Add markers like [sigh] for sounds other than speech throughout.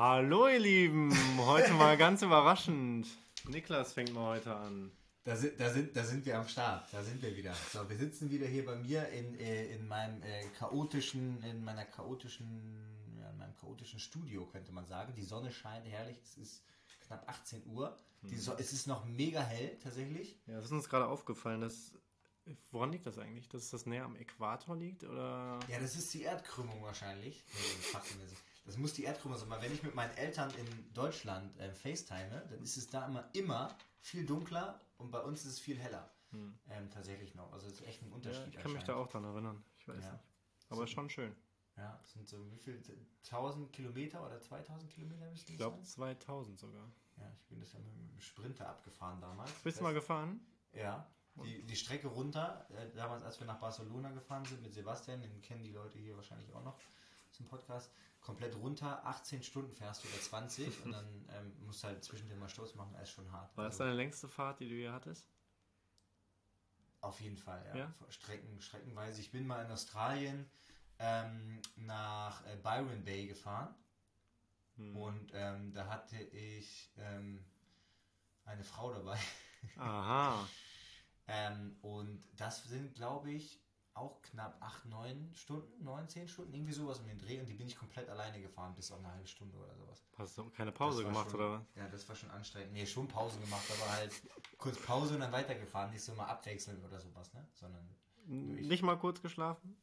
Hallo ihr Lieben, heute mal ganz überraschend. Niklas fängt mal heute an. Da sind, da, sind, da sind wir am Start, da sind wir wieder. So, wir sitzen wieder hier bei mir in, äh, in meinem äh, chaotischen, in meiner chaotischen, ja, in meinem chaotischen Studio, könnte man sagen. Die Sonne scheint herrlich, es ist knapp 18 Uhr. Die so es ist noch mega hell tatsächlich. Ja, das ist uns gerade aufgefallen, dass. Woran liegt das eigentlich? Dass das näher am Äquator liegt? Oder? Ja, das ist die Erdkrümmung wahrscheinlich. Nee. Das muss die Erdkrümmung sein. Weil wenn ich mit meinen Eltern in Deutschland äh, FaceTime, dann ist es da immer, immer viel dunkler und bei uns ist es viel heller. Ähm, tatsächlich noch. Also es ist echt ein Ja, Unterschied. ich kann mich da auch dran erinnern. Ich weiß Ja. nicht. Aber schon schön. Ja, das sind so wie viel? 1000 Kilometer oder 2000 Kilometer Ich glaube sein? 2000 sogar. Ja, ich bin das ja mit dem Sprinter abgefahren damals. Bist du mal gefahren? Ja. Die, die Strecke runter, äh, damals als wir nach Barcelona gefahren sind mit Sebastian, den kennen die Leute hier wahrscheinlich auch noch zum Podcast, komplett runter, 18 Stunden fährst du oder 20 und dann [laughs] ähm, musst du halt zwischendrin mal Sturz machen, das ist schon hart. War das Also, deine längste Fahrt, die du hier hattest? Auf jeden Fall, ja. Ja? Strecken, streckenweise. Ich bin mal in Australien ähm, nach äh, Byron Bay gefahren Hm. und ähm, da hatte ich ähm, eine Frau dabei. Aha. [laughs] ähm, und das sind, glaube ich, auch knapp 8, 9 Stunden, 9, 10 Stunden, irgendwie sowas um den Dreh. Und die bin ich komplett alleine gefahren, bis auf eine halbe Stunde oder sowas. Hast du keine Pause gemacht schon, oder was? Ja, das war schon anstrengend. Nee, schon Pause gemacht, aber halt kurz Pause und dann weitergefahren. Nicht so mal abwechselnd oder sowas, ne? Sondern Nicht mal kurz geschlafen?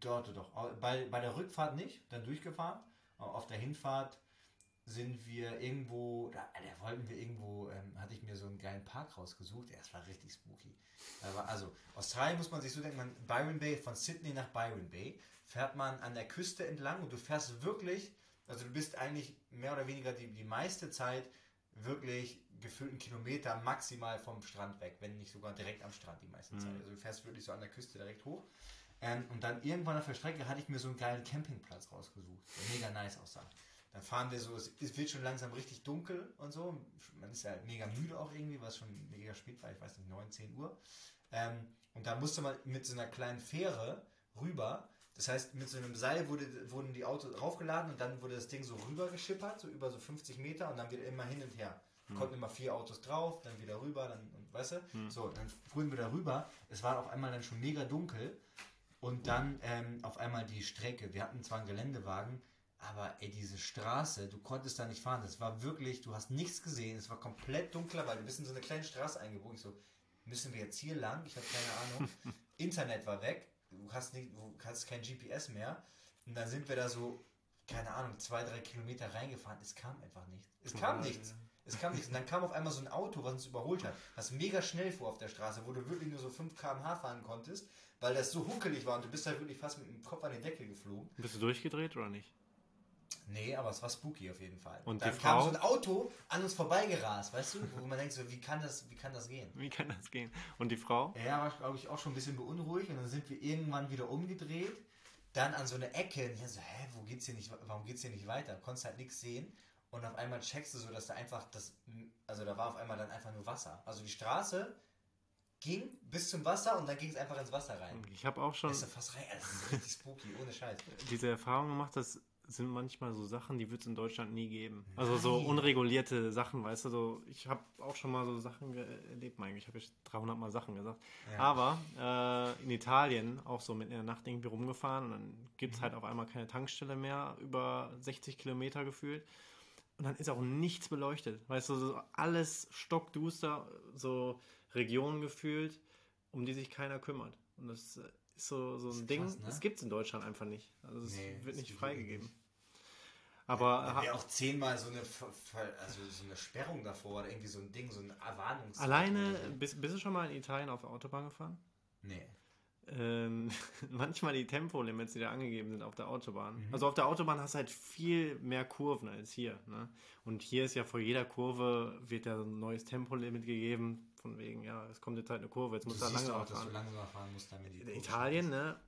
Dort doch. Bei, bei der Rückfahrt nicht, dann durchgefahren. Auf der Hinfahrt sind wir irgendwo, da, da wollten wir irgendwo, ähm, hatte ich mir so einen geilen Park rausgesucht. Ja, das war richtig spooky. War, also, Australien muss man sich so denken, man, Byron Bay, von Sydney nach Byron Bay, fährt man an der Küste entlang und du fährst wirklich, also du bist eigentlich mehr oder weniger die, die meiste Zeit wirklich gefühlten Kilometer maximal vom Strand weg, wenn nicht sogar direkt am Strand die meiste Zeit. Also du fährst wirklich so an der Küste direkt hoch. Ähm, und dann irgendwann auf der Strecke hatte ich mir so einen geilen Campingplatz rausgesucht, der mega nice aussah. Dann fahren wir so, es, wird schon langsam richtig dunkel und so. Man ist ja mega müde auch irgendwie, was schon mega spät war, ich weiß nicht, 9, 10 Uhr. Ähm, und da musste man mit so einer kleinen Fähre rüber. Das heißt, mit so einem Seil wurde, wurden die Autos draufgeladen und dann wurde das Ding so rüber geschippert, so über so 50 Meter und dann wieder immer hin und her. Konnten immer vier Autos drauf, dann wieder rüber, dann, und, weißt du? So, dann fuhren wir da rüber. Es war auf einmal dann schon mega dunkel und dann ähm, auf einmal die Strecke. Wir hatten zwar einen Geländewagen, aber ey, diese Straße, du konntest da nicht fahren. Das war wirklich, du hast nichts gesehen. Es war komplett dunkler, weil du bist in so eine kleine Straße eingebogen. Ich so, müssen wir jetzt hier lang? Ich habe keine Ahnung. [laughs] Internet war weg. Du hast, nicht, du hast kein GPS mehr. Und dann sind wir da so, keine Ahnung, zwei, drei Kilometer reingefahren. Es kam einfach nichts. Es kam nichts. Es kam nichts. Und dann kam auf einmal so ein Auto, was uns überholt hat, was mega schnell fuhr auf der Straße, wo du wirklich nur so 5 km/h fahren konntest, weil das so huckelig war und du bist halt wirklich fast mit dem Kopf an den Deckel geflogen. Bist du durchgedreht oder nicht? Nee, aber es war spooky auf jeden Fall. Und dann die kam Frau? so ein Auto an uns vorbeigerast, weißt du? Wo man denkt so, wie kann das, wie kann das gehen? Wie kann das gehen? Und die Frau? Ja, war glaube ich auch schon ein bisschen beunruhigt und dann sind wir irgendwann wieder umgedreht, dann an so eine Ecke und ich so, hä, wo geht's hier nicht, warum geht's hier nicht weiter? Konntest halt nichts sehen und auf einmal checkst du so, dass da einfach das, also da war auf einmal dann einfach nur Wasser. Also die Straße ging bis zum Wasser und dann ging es einfach ins Wasser rein. Ich habe auch schon Das ist ja fast rein, das ist richtig spooky, ohne Scheiß. diese Erfahrung gemacht, das sind manchmal so Sachen, die wird es in Deutschland nie geben. Also so unregulierte Sachen, weißt du, so, ich habe auch schon mal so Sachen erlebt, mein ich habe jetzt 300 Mal Sachen gesagt. Aber äh, in Italien auch so mit in der Nacht irgendwie rumgefahren und dann gibt es halt auf einmal keine Tankstelle mehr, über 60 Kilometer gefühlt. Und dann ist auch nichts beleuchtet. Weißt du, so alles stockduster, so Regionen gefühlt, um die sich keiner kümmert. Und das äh, ist so, so ein Ding, krass, ne? das gibt es in Deutschland einfach nicht. Also es Nee, wird nicht freigegeben. Aber wäre auch zehnmal so eine, also so eine Sperrung davor oder irgendwie so ein Ding, so ein Erwartungs. alleine, bist, bist du schon mal in Italien auf der Autobahn gefahren? Nee. Ähm, [laughs] manchmal die Tempolimits, die da angegeben sind auf der Autobahn. Mhm. Also auf der Autobahn hast du halt viel mehr Kurven als hier. Ne? Und hier ist ja vor jeder Kurve wird ja ein neues Tempolimit gegeben, von wegen, ja, es kommt jetzt halt eine Kurve, jetzt Du muss da siehst langsam auch, dass du fahren. langsamer fahren musst, damit die In Italien, ne?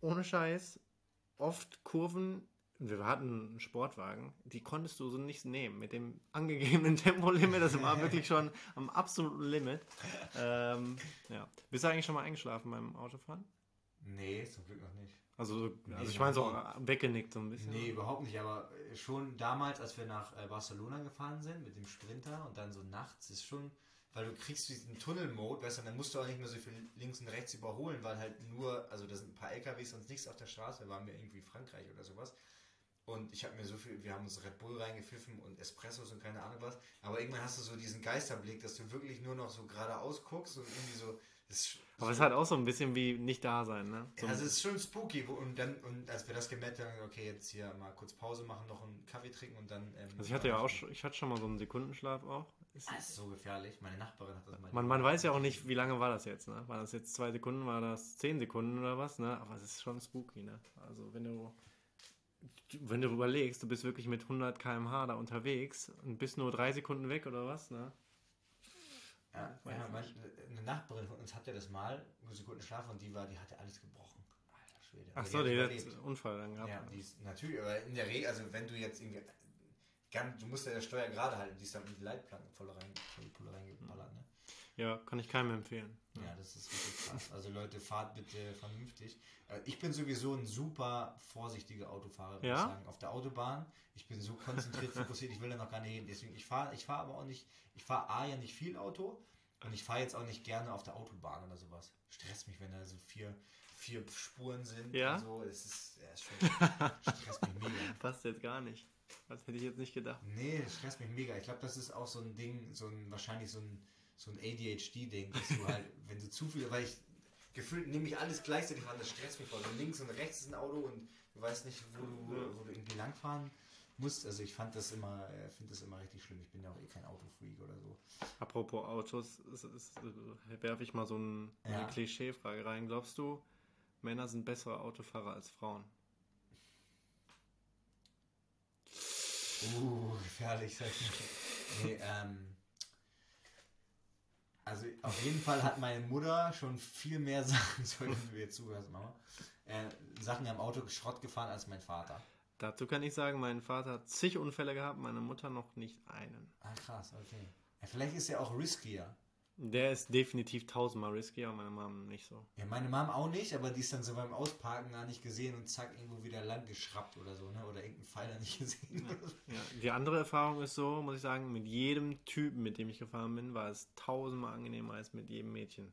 Ohne Scheiß, oft Kurven, wir hatten einen Sportwagen, die konntest du so nicht nehmen mit dem angegebenen [laughs] Tempolimit. Das war wirklich schon am absoluten Limit. Ähm, ja. Bist du eigentlich schon mal eingeschlafen beim Autofahren? Nee, zum Glück noch nicht. Also, Nee, also ich meine so weggenickt so ein bisschen. Nee, überhaupt nicht, aber schon damals, als wir nach äh, Barcelona gefahren sind mit dem Sprinter und dann so nachts ist schon, weil du kriegst diesen Tunnel-Mode, weißt du, dann musst du auch nicht mehr so viel links und rechts überholen, weil halt nur, also da sind ein paar LKWs und nichts auf der Straße, waren wir irgendwie Frankreich oder sowas. Und ich habe mir so viel, wir haben uns Red Bull reingepfiffen und Espressos und keine Ahnung was. Aber irgendwann hast du so diesen Geisterblick, dass du wirklich nur noch so geradeaus guckst und irgendwie so. Das ist Aber es ist halt auch so ein bisschen wie nicht da sein, ne? So, also es ist schon spooky. wo- Und dann, und als wir das gemerkt haben, okay, jetzt hier mal kurz Pause machen, noch einen Kaffee trinken und dann. Ähm, also ich hatte ja auch schon, ich hatte schon mal so einen Sekundenschlaf auch. Ist, Das ist so gefährlich. Meine Nachbarin hat das mal. man, man weiß ja auch nicht, wie lange war das jetzt, ne? War das jetzt zwei Sekunden, war das zehn Sekunden oder was, ne? Aber es ist schon spooky, ne? Also wenn du, wenn du überlegst, du bist wirklich mit 100 km/h da unterwegs und bist nur drei Sekunden weg oder was, ne? Ja, Weiß ja, ich mein, eine Nachbarin von uns hatte das mal, nur Sekunden Schlaf und die war, die hatte alles gebrochen. Alter Schwede. Ach so, die hat hat überlebt. Unfall dann gehabt. Ja, die ist natürlich, aber in der Regel, also wenn du jetzt irgendwie. Ganz, du musst ja der Steuer gerade halten, die ist dann mit Leitplanken voll rein, voll die Pulle reingeballert, ne? Ja, kann ich keinem empfehlen. Ja, das ist wirklich krass. Also Leute, fahrt bitte vernünftig. Äh, Ich bin sowieso ein super vorsichtiger Autofahrer, würde Ja? ich sagen. Auf der Autobahn, ich bin so konzentriert, [laughs] fokussiert, ich will da noch gar nicht hin. Deswegen, ich fahre ich fahr aber auch nicht, ich fahre A ja nicht viel Auto und ich fahre jetzt auch nicht gerne auf der Autobahn oder sowas. Stresst mich, wenn da so vier, vier Spuren sind Ja? und so. Es ist, ja, ist schon, stresst mich mega. [laughs] Passt jetzt gar nicht. Das hätte ich jetzt nicht gedacht. Nee, das stresst mich mega. Ich glaube, das ist auch so ein Ding, so ein wahrscheinlich so ein, so ein ADHD-Ding, dass du halt, [laughs] wenn du zu viel, weil ich gefühlt nehme ich alles gleichzeitig an, das stresst mich voll. Und links und rechts ist ein Auto und du weißt nicht, wo du, wo du irgendwie langfahren musst. Also ich fand das immer, äh, finde das immer richtig schlimm. Ich bin ja auch eh kein Autofreak oder so. Apropos Autos, äh, werfe ich mal so ein, Ja. eine Klischeefrage rein. Glaubst du, Männer sind bessere Autofahrer als Frauen? Uh, gefährlich. sag [laughs] ich. nee, ähm, also auf jeden Fall hat meine Mutter schon viel mehr [laughs] Sachen, wenn du jetzt zuhörst, Mama, äh, Sachen am Auto Schrott gefahren als mein Vater. Dazu kann ich sagen, mein Vater hat zig Unfälle gehabt, meine Mutter noch nicht einen. Ah, krass, okay. Ja, vielleicht ist er auch riskier. Der ist definitiv tausendmal riskier, meine Mom nicht so. Ja, meine Mom auch nicht, aber die ist dann so beim Ausparken gar nicht gesehen und zack, irgendwo wieder lang geschraubt oder so, ne? Oder irgendeinen Pfeiler nicht gesehen. so. Ja, die andere Erfahrung ist so, muss ich sagen, mit jedem Typen, mit dem ich gefahren bin, war es tausendmal angenehmer als mit jedem Mädchen.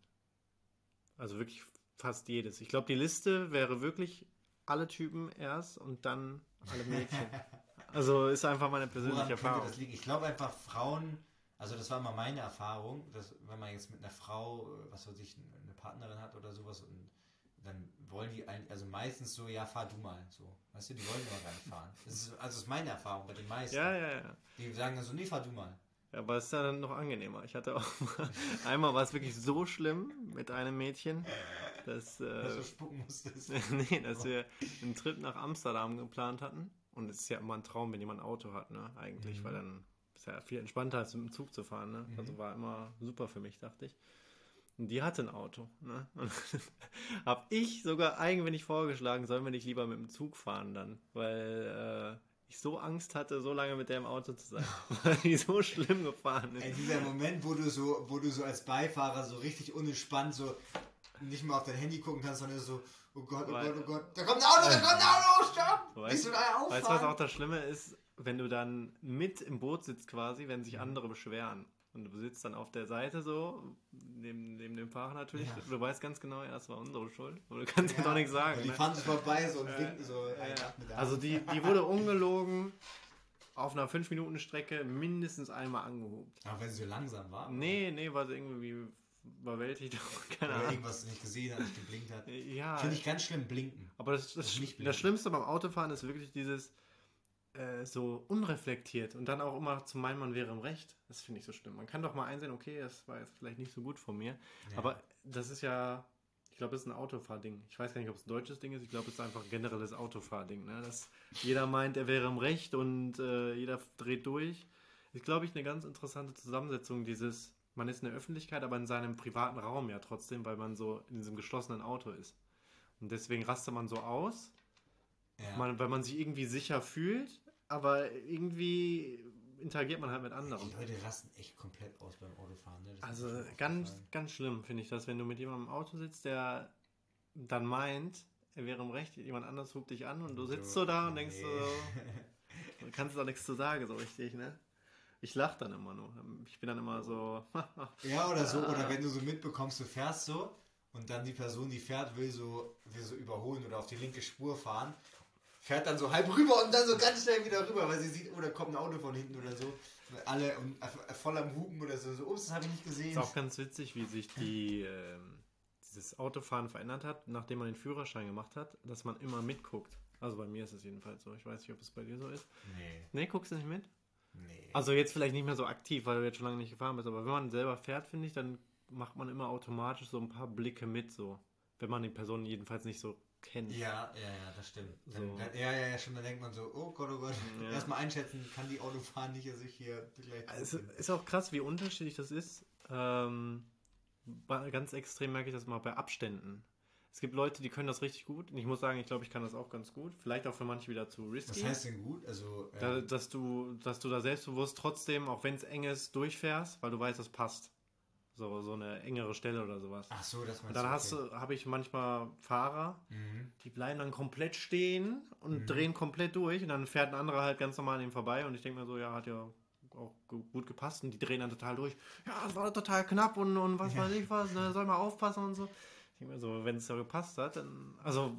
Also wirklich fast jedes. Ich glaube, die Liste wäre wirklich alle Typen erst und dann alle Mädchen. [laughs] Also ist einfach meine persönliche Woran Erfahrung. Ich glaube einfach Frauen, also das war immer meine Erfahrung, dass wenn man jetzt mit einer Frau, äh, was weiß ich, eine Partnerin hat oder sowas und dann wollen die eigentlich, also meistens so, ja, fahr du mal, so. Weißt du, die wollen immer gar nicht fahren. [laughs] Das ist, also das ist meine Erfahrung bei den meisten. Ja, ja, ja. Die sagen dann so, nee, fahr du mal. Ja, aber es ist ja dann noch angenehmer. Ich hatte auch mal, [laughs] einmal war es wirklich so schlimm mit einem Mädchen, dass, [laughs] Dass äh, du spucken musstest. nee, dass wir einen Trip nach Amsterdam geplant hatten. Und es ist ja immer ein Traum, wenn jemand ein Auto hat, ne? Eigentlich, Mhm. weil dann ist ja viel entspannter als mit dem Zug zu fahren, ne? Mhm. Also war immer super für mich, dachte ich. Und die hatte ein Auto, ne? [laughs] Und hab ich sogar eigenwillig vorgeschlagen, sollen wir nicht lieber mit dem Zug fahren dann, weil äh, ich so Angst hatte, so lange mit der im Auto zu sein, [laughs] weil die so schlimm gefahren ist. Ey, dieser Moment, wo du so, wo du so als Beifahrer so richtig unentspannt so nicht mal auf dein Handy gucken kannst, sondern so, oh Gott, oh Gott, oh Gott, da kommt ein Auto, da kommt ein Auto, stopp! Weißt-. Weißt du, was auch das Schlimme ist, wenn du dann mit im Boot sitzt quasi, wenn Mhm. sich andere beschweren. Und du sitzt dann auf der Seite so, neben, neben dem Fahrer natürlich. Ja. Du weißt ganz genau, ja, das war unsere Schuld. Aber du kannst dir doch nichts sagen. Die ne? fahren so vorbei so und Ja, winken so ja, ja. der Also die, die wurde ungelogen auf einer 5-Minuten-Strecke mindestens einmal angehobt. Aber wenn sie so langsam war. Nee, nee, war sie irgendwie überwältigt. [laughs] Keine Oder irgendwas nicht gesehen hat, nicht geblinkt hat. Ja, Finde ich ganz schlimm, blinken. Aber das, das, Also nicht blinken. das Schlimmste beim Autofahren ist wirklich dieses äh, so unreflektiert und dann auch immer zu meinen, man wäre im Recht. Das finde ich so schlimm. Man kann doch mal einsehen, okay, das war jetzt vielleicht nicht so gut von mir. Ja. Aber das ist ja, ich glaube, das ist ein Autofahrding. Ich weiß gar nicht, ob es ein deutsches Ding ist. Ich glaube, es ist einfach ein generelles Autofahrding. Ne? Dass jeder meint, er wäre im Recht und äh, jeder dreht durch. Ist, glaube ich, eine ganz interessante Zusammensetzung dieses, man ist in der Öffentlichkeit, aber in seinem privaten Raum ja trotzdem, weil man so in diesem geschlossenen Auto ist. Und deswegen rastet man so aus, ja. man, weil man sich irgendwie sicher fühlt, aber irgendwie interagiert man halt mit anderen. Die Leute rasten echt komplett aus beim Autofahren. Ne? Also ganz, ganz schlimm finde ich das, wenn du mit jemandem im Auto sitzt, der dann meint, er wäre im Recht, jemand anders hupt dich an und du sitzt so, so da und denkst nee. so, [laughs] du kannst doch nichts zu sagen, so richtig, ne? Ich lache dann immer nur. Ich bin dann immer so. [laughs] ja, oder so, oder wenn du so mitbekommst, du fährst so und dann die Person, die fährt, will so, will so überholen oder auf die linke Spur fahren, fährt dann so halb rüber und dann so ganz schnell wieder rüber, weil sie sieht, oder kommt ein Auto von hinten oder so. Alle voll am Hupen oder so. so ups, das habe ich nicht gesehen. Ist auch ganz witzig, wie sich die. Ähm dieses Autofahren verändert hat, nachdem man den Führerschein gemacht hat, dass man immer mitguckt. Also bei mir ist es jedenfalls so. Ich weiß nicht, ob es bei dir so ist. Nee. Nee, guckst du nicht mit? Nee. Also jetzt vielleicht nicht mehr so aktiv, weil du jetzt schon lange nicht gefahren bist, aber wenn man selber fährt, finde ich, dann macht man immer automatisch so ein paar Blicke mit, so. Wenn man die Person jedenfalls nicht so kennt. Ja, ja, ja, das stimmt. So. Dann, ja, ja, ja, schon, dann denkt man so, oh Gott, oh Gott, [laughs] ja. erstmal einschätzen, kann die Autofahren nicht sich hier gleich. Es ist auch krass, wie unterschiedlich das ist. Ähm, ganz extrem merke ich das mal bei Abständen. Es gibt Leute, die können das richtig gut. Und ich muss sagen, ich glaube, ich kann das auch ganz gut. Vielleicht auch für manche wieder zu risky. Was heißt denn gut? Also, ähm da, dass, du, dass du da selbstbewusst trotzdem, auch wenn es eng ist, durchfährst, weil du weißt, das passt. So, so eine engere Stelle oder sowas. Ach so, das meinst Dann okay. habe ich manchmal Fahrer, mhm. die bleiben dann komplett stehen und mhm. drehen komplett durch. Und dann fährt ein anderer halt ganz normal an ihm vorbei. Und ich denke mir so, ja, hat ja auch gut gepasst und die drehen dann total durch. Ja, es war total knapp und, und was ja. weiß ich was, ne, soll mal aufpassen und so. Ich denke mir so, wenn es so gepasst hat, dann, also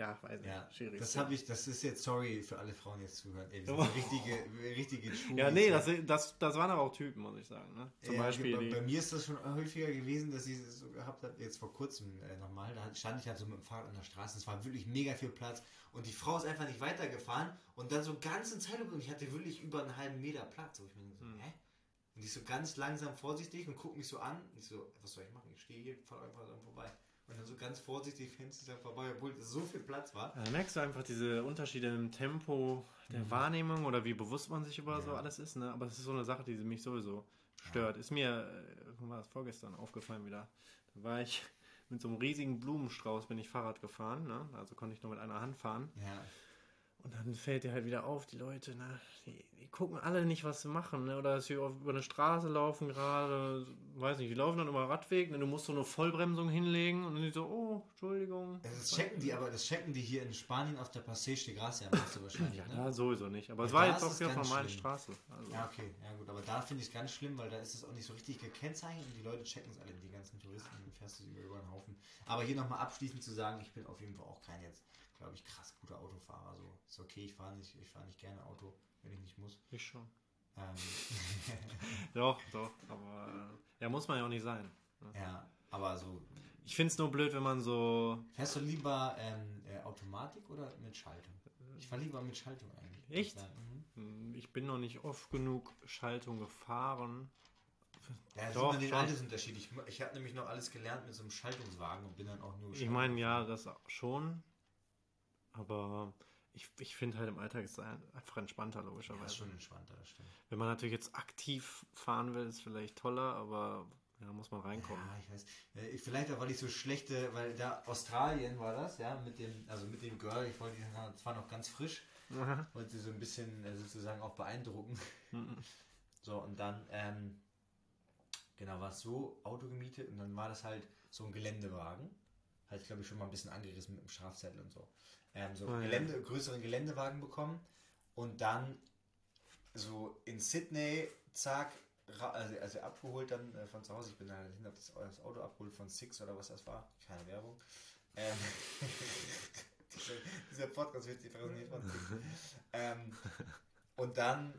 ja, weiß ja, nicht. Schwierig. Das habe ich, das ist jetzt, sorry für alle Frauen, jetzt zuhören. Ey, wir sind [laughs] richtige, richtige Schuhe. Ja, nee, das, das, das waren aber auch Typen, muss ich sagen. Ne? Zum ja, Beispiel. Bei, bei, mir ist das schon häufiger gewesen, dass ich es so gehabt habe, jetzt vor kurzem äh, nochmal. Da stand ich halt so mit dem Fahrrad an der Straße. Es war wirklich mega viel Platz. Und die Frau ist einfach nicht weitergefahren. Und dann so ganz in Zeitlupe. Und ich hatte wirklich über einen halben Meter Platz. Wo ich mir so, hm. hä? Und ich so ganz langsam vorsichtig und gucke mich so an. Und ich so, was soll ich machen? Ich stehe hier, fahre einfach so vorbei. Und dann so ganz vorsichtig Fenster vorbei, obwohl so viel Platz war. Da merkst du einfach diese Unterschiede im Tempo der mhm. Wahrnehmung oder wie bewusst man sich über ja. so alles ist. Ne? Aber es ist so eine Sache, die mich sowieso stört. Ja. Ist mir, äh, war das vorgestern aufgefallen wieder. Da war ich mit so einem riesigen Blumenstrauß bin ich Fahrrad gefahren. Ne? Also konnte ich nur mit einer Hand fahren. Ja. Und dann fällt dir halt wieder auf, die Leute, ne, die, die gucken alle nicht, was sie machen, ne? Oder dass sie über eine Straße laufen gerade, weiß nicht, die laufen dann über Radweg, ne? Du musst so eine Vollbremsung hinlegen und dann die so, oh, Entschuldigung. Das checken die, aber das checken die hier in Spanien auf der Passage de Gracia, machst du wahrscheinlich, ja, ne? Ja, sowieso nicht. Aber ja, es war jetzt auch hier von meiner Straße. Also. Ja, okay, ja gut, aber da finde ich es ganz schlimm, weil da ist es auch nicht so richtig gekennzeichnet und die Leute checken es alle, die ganzen Touristen, dann fährst du über, über den Haufen. Aber hier nochmal abschließend zu sagen, ich bin auf jeden Fall auch kein jetzt glaube ich, krass guter Autofahrer. So ist okay, ich fahre nicht, ich fahre nicht gerne Auto, wenn ich nicht muss. Ich schon. Ähm. [laughs] doch, doch, aber äh, ja, muss man ja auch nicht sein. Ne? Ja, aber so. Ich finde es nur blöd, wenn man so. Fährst du lieber ähm, äh, Automatik oder mit Schaltung? Ich fahre lieber mit Schaltung eigentlich. Echt? Mhm. Hm, ich bin noch nicht oft genug Schaltung gefahren. Ja, das Doch, ist immer den Altersunterschied. Ich, ich habe nämlich noch alles gelernt mit so einem Schaltungswagen und bin dann auch nur. Ich meine, ja, das schon. Aber ich, ich finde halt im Alltag ist es einfach entspannter, logischerweise. Ja, ist schon entspannter, das stimmt. Wenn man natürlich jetzt aktiv fahren will, ist es vielleicht toller, aber ja, muss man reinkommen. Ja, ich weiß. Äh, vielleicht auch, weil ich so schlechte, weil da Australien war das, ja, mit dem, also mit dem Girl, ich wollte die zwar noch ganz frisch, Aha. wollte sie so ein bisschen äh, sozusagen auch beeindrucken. Mhm. [laughs] so, und dann, ähm, genau, war es so, Auto gemietet und dann war das halt so ein Geländewagen. Hatte ich, glaube ich, schon mal ein bisschen angerissen mit dem Strafzettel und so ähm, so oh, Gelände, ja. größeren Geländewagen bekommen und dann so in Sydney, zack, also, also abgeholt dann äh, von zu Hause. Ich bin dann hin, das, das Auto abgeholt von Six oder was das war. Keine Werbung. Ähm, [laughs] dieser, dieser, Podcast wird sich präsentiert von Six. [laughs] ähm, und dann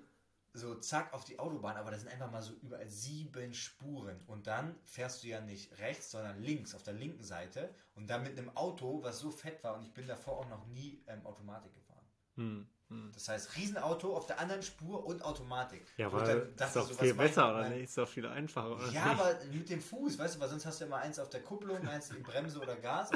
so zack auf die Autobahn, aber da sind einfach mal so überall sieben Spuren. Und dann fährst du ja nicht rechts, sondern links, auf der linken Seite. Und dann mit einem Auto, was so fett war und ich bin davor auch noch nie ähm, Automatik gefahren. Hm. Hm. Das heißt, Riesenauto auf der anderen Spur und Automatik. Ja, aber ist doch viel besser, oder nicht? Ist doch viel einfacher, oder Ja, aber mit dem Fuß, weißt du, weil sonst hast du immer eins auf der Kupplung, [laughs] eins in Bremse oder Gas.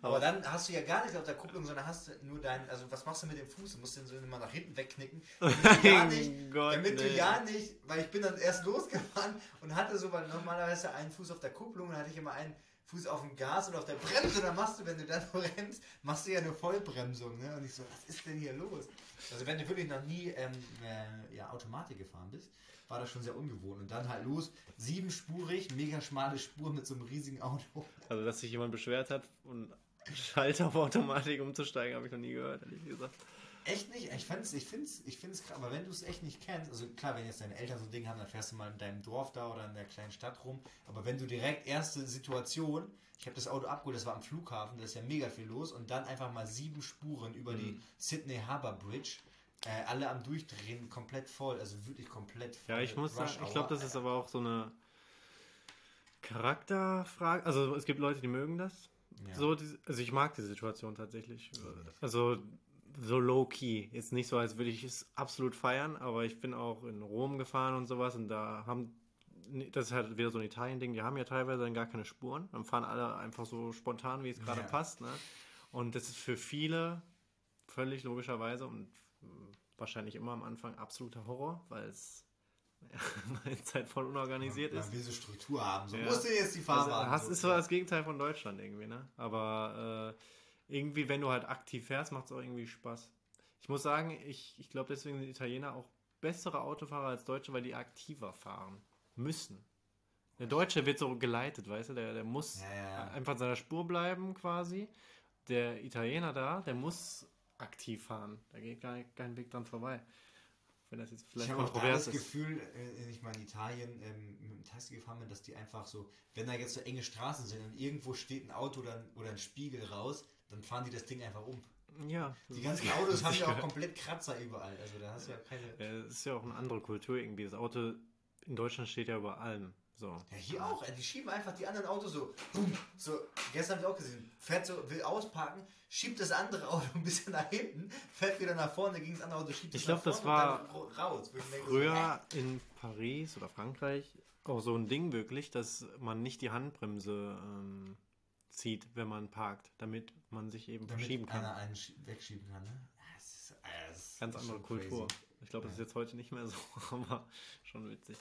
Aber dann hast du ja gar nicht auf der Kupplung, sondern hast du nur dein, also was machst du mit dem Fuß? Du musst den so immer nach hinten wegknicken. Damit du [laughs] ja nicht, Gott, damit du ja nicht, weil ich bin dann erst losgefahren und hatte so, weil normalerweise einen Fuß auf der Kupplung und hatte ich immer einen Fuß auf dem Gas und auf der Bremse, dann machst du, wenn du dann bremst, machst du ja eine Vollbremsung. Ne? Und ich so, was ist denn hier los? Also wenn du wirklich noch nie ähm, äh, ja, Automatik gefahren bist, war das schon sehr ungewohnt. Und dann halt los, siebenspurig, mega schmale Spur mit so einem riesigen Auto. Also dass sich jemand beschwert hat und Schalter auf Automatik umzusteigen, habe ich noch nie gehört, ehrlich gesagt. Echt nicht? Ich find's, ich find's, ich find's krass, aber wenn du es echt nicht kennst, also klar, wenn jetzt deine Eltern so ein Ding haben, dann fährst du mal in deinem Dorf da oder in der kleinen Stadt rum, aber wenn du direkt erste Situation, ich habe das Auto abgeholt, das war am Flughafen, da ist ja mega viel los und dann einfach mal sieben Spuren über mhm. die Sydney Harbour Bridge, äh, alle am Durchdrehen, komplett voll, also wirklich komplett voll. Ja, ich muss sagen, ich glaube, das ist aber auch so eine Charakterfrage, also es gibt Leute, die mögen das. Ja. So, also ich mag die Situation tatsächlich. Also so low-key. Jetzt nicht so, als würde ich es absolut feiern, aber ich bin auch in Rom gefahren und sowas und da haben, das ist halt wieder so ein Italien-Ding, die haben ja teilweise dann gar keine Spuren. Dann fahren alle einfach so spontan, wie es gerade ja. passt. Ne? Und das ist für viele völlig logischerweise und wahrscheinlich immer am Anfang absoluter Horror, weil es [laughs] ja, Zeit voll unorganisiert man, ist. Will so Struktur haben. So ja. musst du jetzt die Farbe also, Das ist so das Gegenteil von Deutschland irgendwie, ne? Aber äh, irgendwie, wenn du halt aktiv fährst, macht es auch irgendwie Spaß. Ich muss sagen, ich, ich glaube, deswegen sind Italiener auch bessere Autofahrer als Deutsche, weil die aktiver fahren müssen. Der Deutsche wird so geleitet, weißt du, der, der muss ja, ja. einfach in seiner Spur bleiben quasi. Der Italiener da, der muss aktiv fahren. Da geht gar kein Weg dran vorbei. Wenn das jetzt vielleicht ich ist. Habe das Gefühl, äh, ich mal in Italien ähm, mit dem Taxi gefahren bin, dass die einfach so, wenn da jetzt so enge Straßen sind und irgendwo steht ein Auto oder ein, oder ein Spiegel raus, dann fahren die das Ding einfach um. Ja. Die ganzen Autos haben ja auch komplett Kratzer überall. Also da hast du ja keine. Das ist ja auch eine andere Kultur irgendwie. Das Auto in Deutschland steht ja über allem. So. Ja, hier auch. Die schieben einfach die anderen Autos so. Boom, so. Gestern habe ich auch gesehen. Fährt so, will ausparken, schiebt das andere Auto [laughs] ein bisschen nach hinten, fährt wieder nach vorne gegen das andere Auto, schiebt Ich glaube, das war raus. früher so, in Paris oder Frankreich auch so ein Ding wirklich, dass man nicht die Handbremse ähm, zieht, wenn man parkt, damit man sich eben damit verschieben kann. Einer einen wegschieben kann, ne? Das ist, das ist Ganz andere Kultur. Crazy. Ich glaube, das ist jetzt heute nicht mehr so, [laughs] aber schon witzig.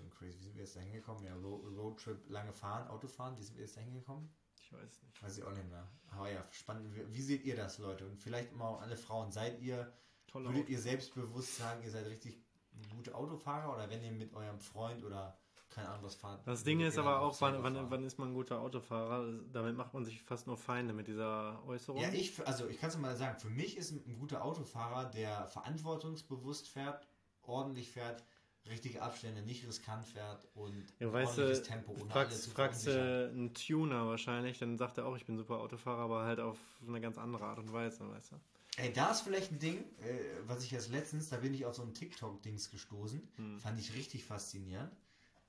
Schon crazy. Wie sind wir jetzt da hingekommen? Ja, Roadtrip, lange fahren, Autofahren, wie sind wir jetzt da hingekommen? Ich weiß nicht. Weiß ich auch nicht mehr. Aber ja, spannend. Wie seht ihr das, Leute? Und vielleicht mal auch alle Frauen. Seid ihr, Tolle würdet Auto. ihr selbstbewusst sagen, ihr seid richtig gute Autofahrer oder wenn ihr mit eurem Freund oder keine Ahnung, was fahren. Das Ding ist aber auch, wann, wann, wann, ist man ein guter Autofahrer? Damit macht man sich fast nur Feinde mit dieser Äußerung. Ja, ich, also ich kann es mal sagen, für mich ist ein, guter Autofahrer, der verantwortungsbewusst fährt, ordentlich fährt, richtige Abstände, nicht riskant fährt und ja, weißt ordentliches du, Tempo. Ohne fragst, fragst du einen Tuner wahrscheinlich, dann sagt er auch, ich bin super Autofahrer, aber halt auf eine ganz andere Art und Weise, weißt du. Ey, da ist vielleicht ein Ding, äh, was ich jetzt letztens, da bin ich auf so ein TikTok-Dings gestoßen, hm. fand ich richtig faszinierend.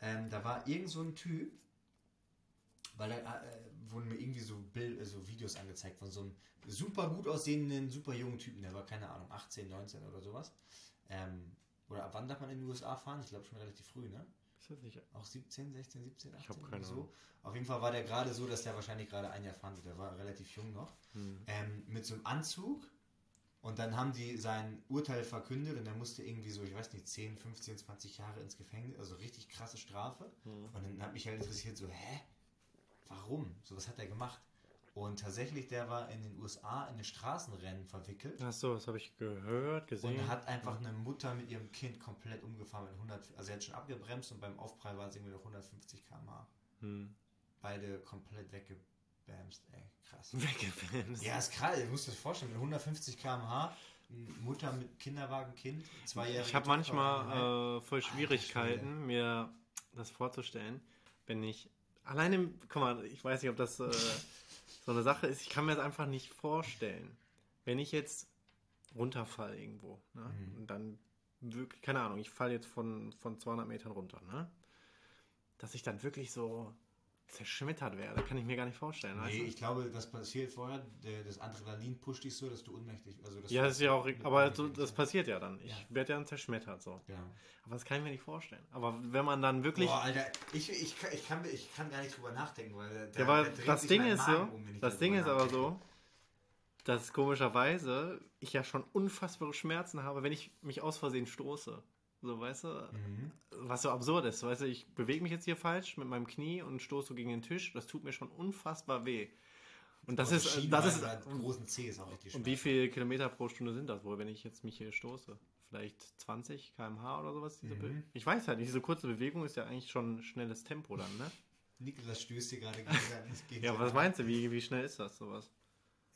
Ähm, da war irgend so ein Typ, weil da äh, wurden mir irgendwie so, Bild, äh, so Videos angezeigt von so einem super gut aussehenden, super jungen Typen, der war keine Ahnung, 18, 19 oder sowas. Ähm, oder ab wann darf man in den USA fahren? Ich glaube schon relativ früh, ne? Ist das nicht? Auch 17, 16, 17, 18? Ich habe keine so. Auf jeden Fall war der gerade so, dass der wahrscheinlich gerade ein Jahr fahren wird. Der war relativ jung noch. Hm. Ähm, mit so einem Anzug und dann haben die sein Urteil verkündet und er musste irgendwie so, ich weiß nicht, 10, 15, 20 Jahre ins Gefängnis, also richtig krasse Strafe. Mhm. Und dann hat mich halt interessiert, so, hä? Warum? So, was hat er gemacht? Und tatsächlich, der war in den USA in den Straßenrennen verwickelt. Ach so, das habe ich gehört, gesehen. Und hat einfach eine Mutter mit ihrem Kind komplett umgefahren mit 100, also er hat schon abgebremst und beim Aufprall war es irgendwie noch 150 km/h. Hm. Beide komplett weggebamst, ey krass. [laughs] Weggebamst. Ja, ist krass. Du musst dir das vorstellen, mit 150 km/h, Mutter mit Kinderwagen, Kind, zwei Jahre. Ich habe manchmal äh, voll Schwierigkeiten, mir das vorzustellen, wenn ich alleine, guck mal, ich weiß nicht, ob das äh, so eine Sache ist, ich kann mir das einfach nicht vorstellen. Wenn ich jetzt runterfall irgendwo, ne? Mhm. und dann wirklich, keine Ahnung, ich falle jetzt von, von 200 Metern runter, ne? dass ich dann wirklich so zerschmettert werde. Kann ich mir gar nicht vorstellen. Nee, ich glaube, das passiert vorher. Das Adrenalin pusht dich so, dass du ohnmächtig also Ja, das ist ja auch. Aber so, das passiert ja dann. Ich ja. werde ja dann zerschmettert. So. Ja. Aber das kann ich mir nicht vorstellen. Aber wenn man dann wirklich. Boah, Alter, ich, ich, ich, kann, ich kann gar nicht drüber nachdenken, weil. Da, ja, aber das Ding ist so. Um, das Ding ist aber so, dass komischerweise ich ja schon unfassbare Schmerzen habe, wenn ich mich aus Versehen stoße. So, weißt du? Mhm. Was so absurd ist. Weißt du, ich bewege mich jetzt hier falsch mit meinem Knie und stoße so gegen den Tisch. Das tut mir schon unfassbar weh. Und das ist, das ist, großen C ist auch richtig Und wie viele Kilometer pro Stunde sind das wohl, wenn ich jetzt mich hier stoße? Vielleicht 20 km/h oder sowas? Mhm. Ich weiß halt nicht, diese kurze Bewegung ist ja eigentlich schon schnelles Tempo dann, ne? [laughs] Niklas stößt hier gerade gegen [laughs] Ja, was meinst du? Wie, wie schnell ist das sowas?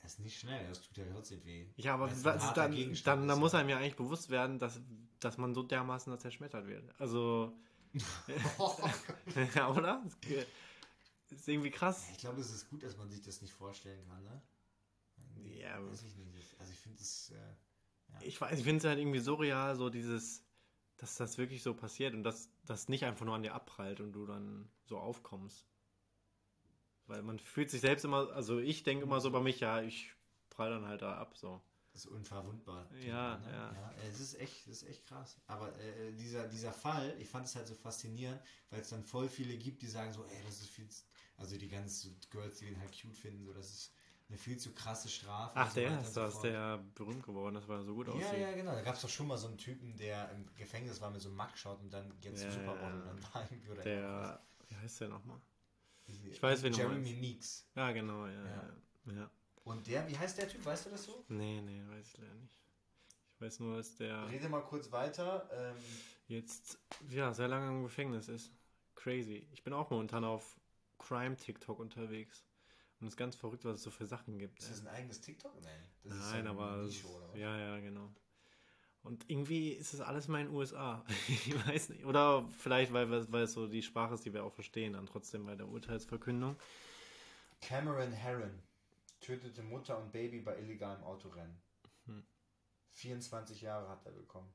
Das ist nicht schnell, das tut ja trotzdem weh. Ja, aber was, dann, dann, dann muss ja. einem ja eigentlich bewusst werden, dass, dass man so dermaßen da zerschmettert wird. Also, [laughs] [laughs] ja, oder? Das ist irgendwie krass. Ich glaube, es ist gut, dass man sich das nicht vorstellen kann, ne? Ja, aber- weiß ich nicht. Also ich finde es, äh, Ich weiß, ich finde es halt irgendwie surreal, so dieses, dass das wirklich so passiert und dass das nicht einfach nur an dir abprallt und du dann so aufkommst. Weil man fühlt sich selbst immer, also ich denke immer so bei mich, ja, ich prall dann halt da ab, so. das ist unverwundbar. Ja, ne? ja. Es ist echt, das ist echt krass. Aber äh, dieser, dieser Fall, ich fand es halt so faszinierend, weil es dann voll viele gibt, die sagen so, ey, das ist viel zu, also die ganzen Girls, die den halt cute finden, so, das ist eine viel zu krasse Strafe. Ach, so der ist das, fort. der ja berühmt geworden ist, weil er so gut Ja, aussieht. ja, genau. Da gab es doch schon mal so einen Typen, der im Gefängnis war mit so einem Mugshot und dann jetzt Ja, Supermodel ja. und dann [laughs] war irgendwie oder Der, wie heißt der nochmal? Ich weiß, wen du Jeremy. Meeks. Ja, genau, ja. Ja. ja. Und der, wie heißt der Typ? Weißt du das so? Nee, nee, weiß ich leider nicht. Ich weiß nur, dass der Rede mal kurz weiter. Ähm, jetzt, ja, sehr lange im Gefängnis ist. Crazy. Ich bin auch momentan auf Crime-TikTok unterwegs. Und es ist ganz verrückt, was es so für Sachen gibt. ist das ein eigenes TikTok? Nein. Das ist Nein, so ein aber. Was? ja, ja, genau. Und irgendwie ist es alles mal in den USA. [laughs] ich weiß nicht. Oder vielleicht, weil, weil es so die Sprache ist, die wir auch verstehen, dann trotzdem bei der Urteilsverkündung. Cameron Herron tötete Mutter und Baby bei illegalem Autorennen. Hm. 24 Jahre hat er bekommen.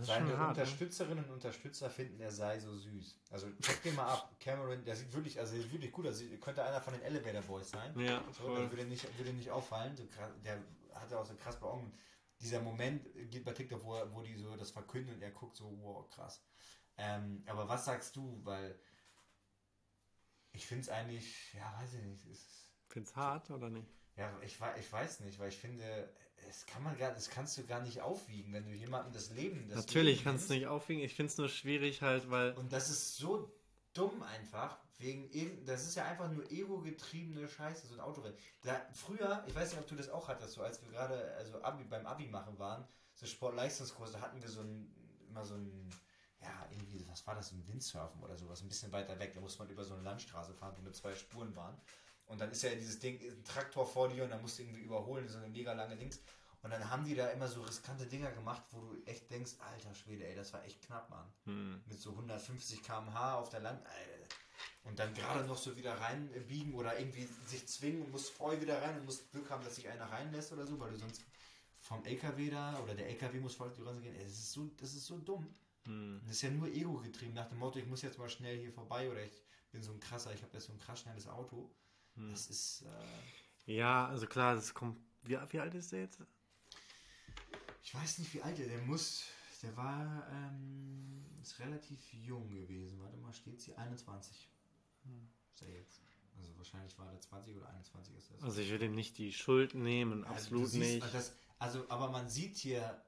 Seine hart. Ne? Unterstützerinnen und Unterstützer finden, er sei so süß. Also check den mal ab. [laughs] Cameron, der sieht wirklich, also der sieht wirklich gut aus. Könnte einer von den Elevator Boys sein. Ja, So, voll. dann würde nicht, würde nicht auffallen. So der hatte auch so krass bei Augen. Dieser Moment geht bei TikTok, wo, wo die so das verkünden und er guckt so, wow, krass. Ähm, aber was sagst du? Weil ich finde es eigentlich, ja, weiß ich nicht. Es ist, Find's hart oder nicht? ja, ich, ich weiß nicht, weil ich finde, es kann man gar, das kannst du gar nicht aufwiegen, wenn du jemandem das Leben. Das Natürlich Leben kannst du nicht aufwiegen. Ich finde es nur schwierig halt, weil. Und das ist so dumm einfach, wegen das ist ja einfach nur ego-getriebene Scheiße, so ein Autorennen. Da, früher, ich weiß nicht, ob du das auch hattest, so als wir gerade also Abi, beim Abi machen waren, so Sportleistungskurs, da hatten wir so ein, immer so ein, ja, irgendwie, was war das, ein Windsurfen oder sowas, ein bisschen weiter weg, da musste man über so eine Landstraße fahren, wo nur zwei Spuren waren. Und dann ist ja dieses Ding, ein Traktor vor dir und dann musst du irgendwie überholen, so eine mega lange Dings. Und dann haben die da immer so riskante Dinger gemacht, wo du echt denkst, alter Schwede, ey, das war echt knapp, Mann Hm. mit so 150 km/h auf der Land. Alter. Und dann gerade noch so wieder reinbiegen oder irgendwie sich zwingen und musst voll wieder rein und musst Glück haben, dass sich einer reinlässt oder so, weil du sonst vom LKW da oder der LKW muss voll die Grenze gehen. Ey, Das ist so, das ist so dumm. Hm. Das ist ja nur Ego getrieben, nach dem Motto, ich muss jetzt mal schnell hier vorbei oder ich bin so ein krasser, ich habe jetzt so ein krass schnelles Auto. Hm. Das ist, äh, Ja, also klar, das kommt. Wie, wie alt ist der jetzt? ich weiß nicht, wie alt er, der muss, der war, ähm, ist relativ jung gewesen. Warte mal, steht sie 21. Ist er jetzt. Also wahrscheinlich war der 20 oder 21 ist das. Also ich will ihm nicht die Schuld nehmen, Also absolut siehst, nicht. Das, also, aber man sieht hier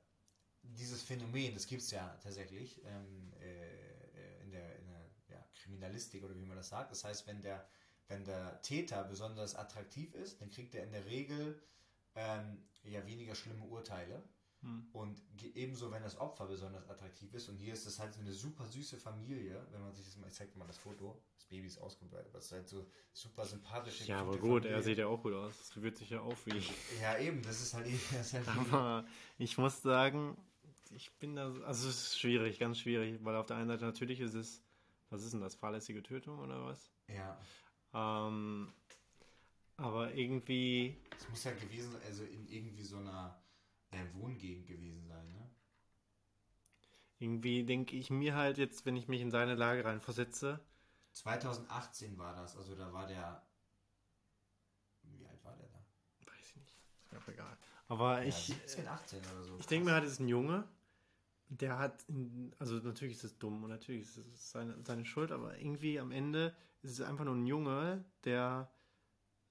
dieses Phänomen, das gibt es ja tatsächlich ähm, äh, in, der, in der ja, Kriminalistik oder wie man das sagt. Das heißt, wenn der, wenn der Täter besonders attraktiv ist, dann kriegt er in der Regel ähm, ja weniger schlimme Urteile. Hm. Und ebenso, wenn das Opfer besonders attraktiv ist. Und hier ist das halt so eine super süße Familie, wenn man sich das mal, ich zeig mal das Foto, das Baby ist ausgebreitet, aber es ist halt so super sympathische Ja, aber gut, er Familie. sieht ja auch gut aus. Das wird sich ja aufwiegen. Ja, eben, das ist halt, [laughs] das ist halt Aber ich muss sagen, ich bin da, also es ist schwierig, ganz schwierig, weil auf der einen Seite natürlich ist es, was ist denn das, fahrlässige Tötung oder was? Ja, Ähm, aber irgendwie, es muss ja gewesen sein, also in irgendwie so einer äh, Wohngegend gewesen sein, ne? irgendwie denke ich mir halt jetzt, wenn ich mich in seine Lage reinversetze, 2018 war das, also da war der. Wie alt war der da? weiß ich nicht, ist mir auch egal. Aber Ja, ich, 17, 18 oder so. ich denke mir halt, es ist ein Junge, der hat, also natürlich ist es dumm und natürlich ist es seine, seine Schuld, aber irgendwie am Ende ist es einfach nur ein Junge, der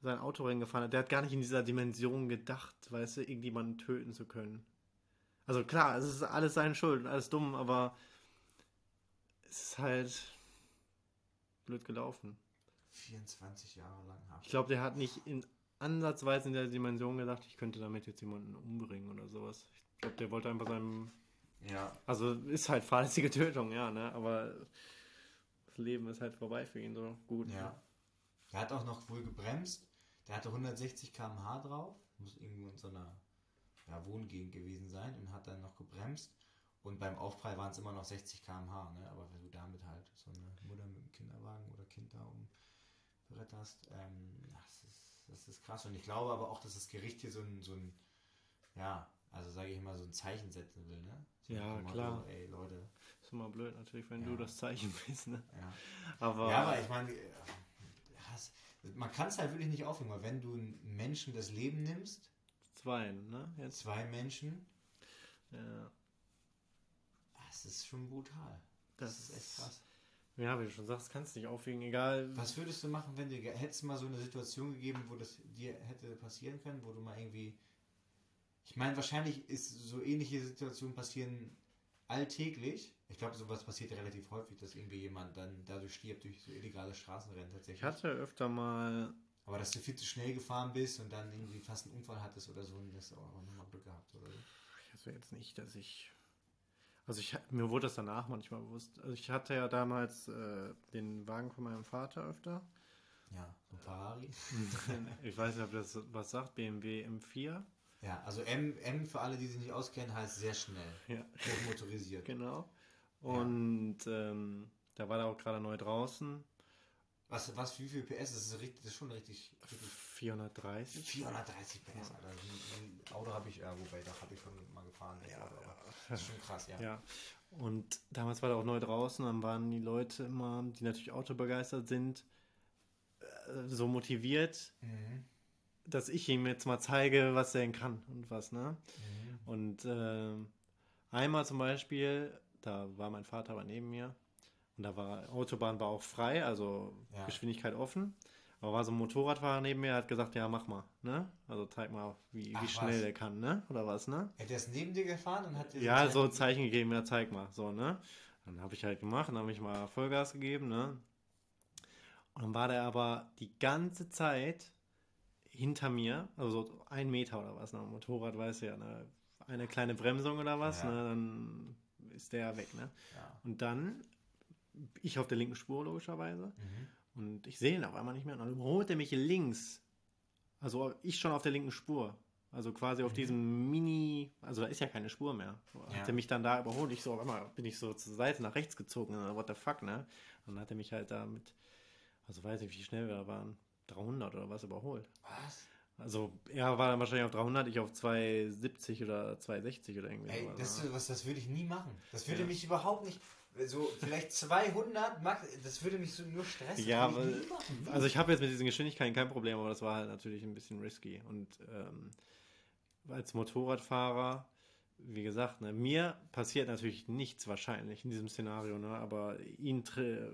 sein Autorennen gefahren hat. Der hat gar nicht in dieser Dimension gedacht, weißt du, irgendjemanden töten zu können. Also klar, es ist alles seine Schuld und alles dumm, aber es ist halt blöd gelaufen. 24 Jahre lang Haft. Ich glaube, der hat nicht in ansatzweise in der Dimension gedacht, ich könnte damit jetzt jemanden umbringen oder sowas. Ich glaube, der wollte einfach seinem Ja, Also ist halt fahrlässige Tötung, ja, ne? Aber das Leben ist halt vorbei für ihn so gut. Ja. Der hat auch noch wohl gebremst. Der hatte 160 km/h drauf. Muss irgendwo in so einer ja, Wohngegend gewesen sein und hat dann noch gebremst. Und beim Aufprall waren es immer noch 60 km/h. Ne? Aber wenn du damit halt so eine Mutter mit dem Kinderwagen oder Kind da umbretterst, ähm, das, ist, das ist krass. Und ich glaube aber auch, dass das Gericht hier so ein, so ein ja, also sage ich mal, so ein Zeichen setzen will. Ne? So Ja, klar. Ey, Leute. Ist immer blöd natürlich, wenn Ja. du das Zeichen bist, ne? Ja. Aber, Ja, aber ich meine, man kann es halt wirklich nicht aufhängen, weil wenn du einen Menschen das Leben nimmst, zwei, ne? Jetzt. zwei Menschen, Ja. das ist schon brutal. Das, ist echt krass. Ja, wie du schon sagst, kannst du nicht aufwiegen, egal. Was würdest du machen, wenn dir hättest mal so eine Situation gegeben, wo das dir hätte passieren können, wo du mal irgendwie ich meine, wahrscheinlich ist so ähnliche Situationen passieren alltäglich. Ich glaube, sowas passiert relativ häufig, dass irgendwie jemand dann dadurch stirbt durch so illegale Straßenrennen tatsächlich. Ich hatte öfter mal Aber dass du viel zu schnell gefahren bist und dann irgendwie fast einen Unfall hattest oder so, und das auch nochmal Glück gehabt oder so. Ich weiß jetzt nicht, dass ich. Also ich mir wurde das danach manchmal bewusst. Also ich hatte ja damals äh, den Wagen von meinem Vater öfter. Ja, so ein Ferrari. [laughs] ich weiß nicht, ob das was sagt, BMW M4. Ja, also M, M für alle, die sich nicht auskennen, heißt sehr schnell. Ja, Hochmotorisiert. [laughs] genau. Und ähm, da war da auch gerade neu draußen. Was, was, wie viel PS? Das ist, richtig, das ist schon richtig, richtig 430. 430 PS, Alter. Ein, ein Auto habe ich, ja, wobei, da habe ich schon mal gefahren. Das, Auto, aber das ist schon krass, ja. Ja. Und damals war der auch neu draußen, dann waren die Leute immer, die natürlich autobegeistert sind, äh, so motiviert, Mhm. dass ich ihm jetzt mal zeige, was er denn kann und was, ne? Mhm. Und ähm, einmal zum Beispiel, da war mein Vater aber neben mir und da war Autobahn war auch frei, also Ja. Geschwindigkeit offen. Aber war so ein Motorradfahrer neben mir, hat gesagt, ja, mach mal, ne? Also zeig mal, wie, Ach, wie schnell was? der kann, ne? Oder was, ne? Hätte er es neben dir gefahren und hat dir Ja, so Zeichen gegeben, ja, zeig mal, so, ne? Dann habe ich halt gemacht, dann habe ich mal Vollgas gegeben, ne? Und dann war der aber die ganze Zeit hinter mir, also so ein Meter oder was, ne? Motorrad weiß ja, ne? Eine kleine Bremsung oder was, Ja. ne? Dann ist der weg, ne? Ja. Und dann, ich auf der linken Spur logischerweise, Mhm. und ich sehe ihn auf einmal nicht mehr, und dann überholt er mich links. Also ich schon auf der linken Spur. Also quasi auf diesem Mini, also da ist ja keine Spur mehr. Hat Ja. er mich dann da überholt, ich so, auf einmal bin ich so zur Seite nach rechts gezogen, und dann, what the fuck, ne? Und dann hat er mich halt da mit, also weiß nicht, wie schnell wir da waren, 300 oder was überholt. Was? Also er war dann wahrscheinlich auf 300, ich auf 270 oder 260 oder irgendwie Ey, sowas, das, ne? was, das würde ich nie machen. Das würde Ja. mich überhaupt nicht. So, vielleicht 200, max, das würde mich so nur stressen. Ja. Wie? Also ich habe jetzt mit diesen Geschwindigkeiten kein Problem, aber das war halt natürlich ein bisschen risky. Und ähm, als Motorradfahrer, wie gesagt, ne, mir passiert natürlich nichts wahrscheinlich in diesem Szenario, ne, aber ihn tre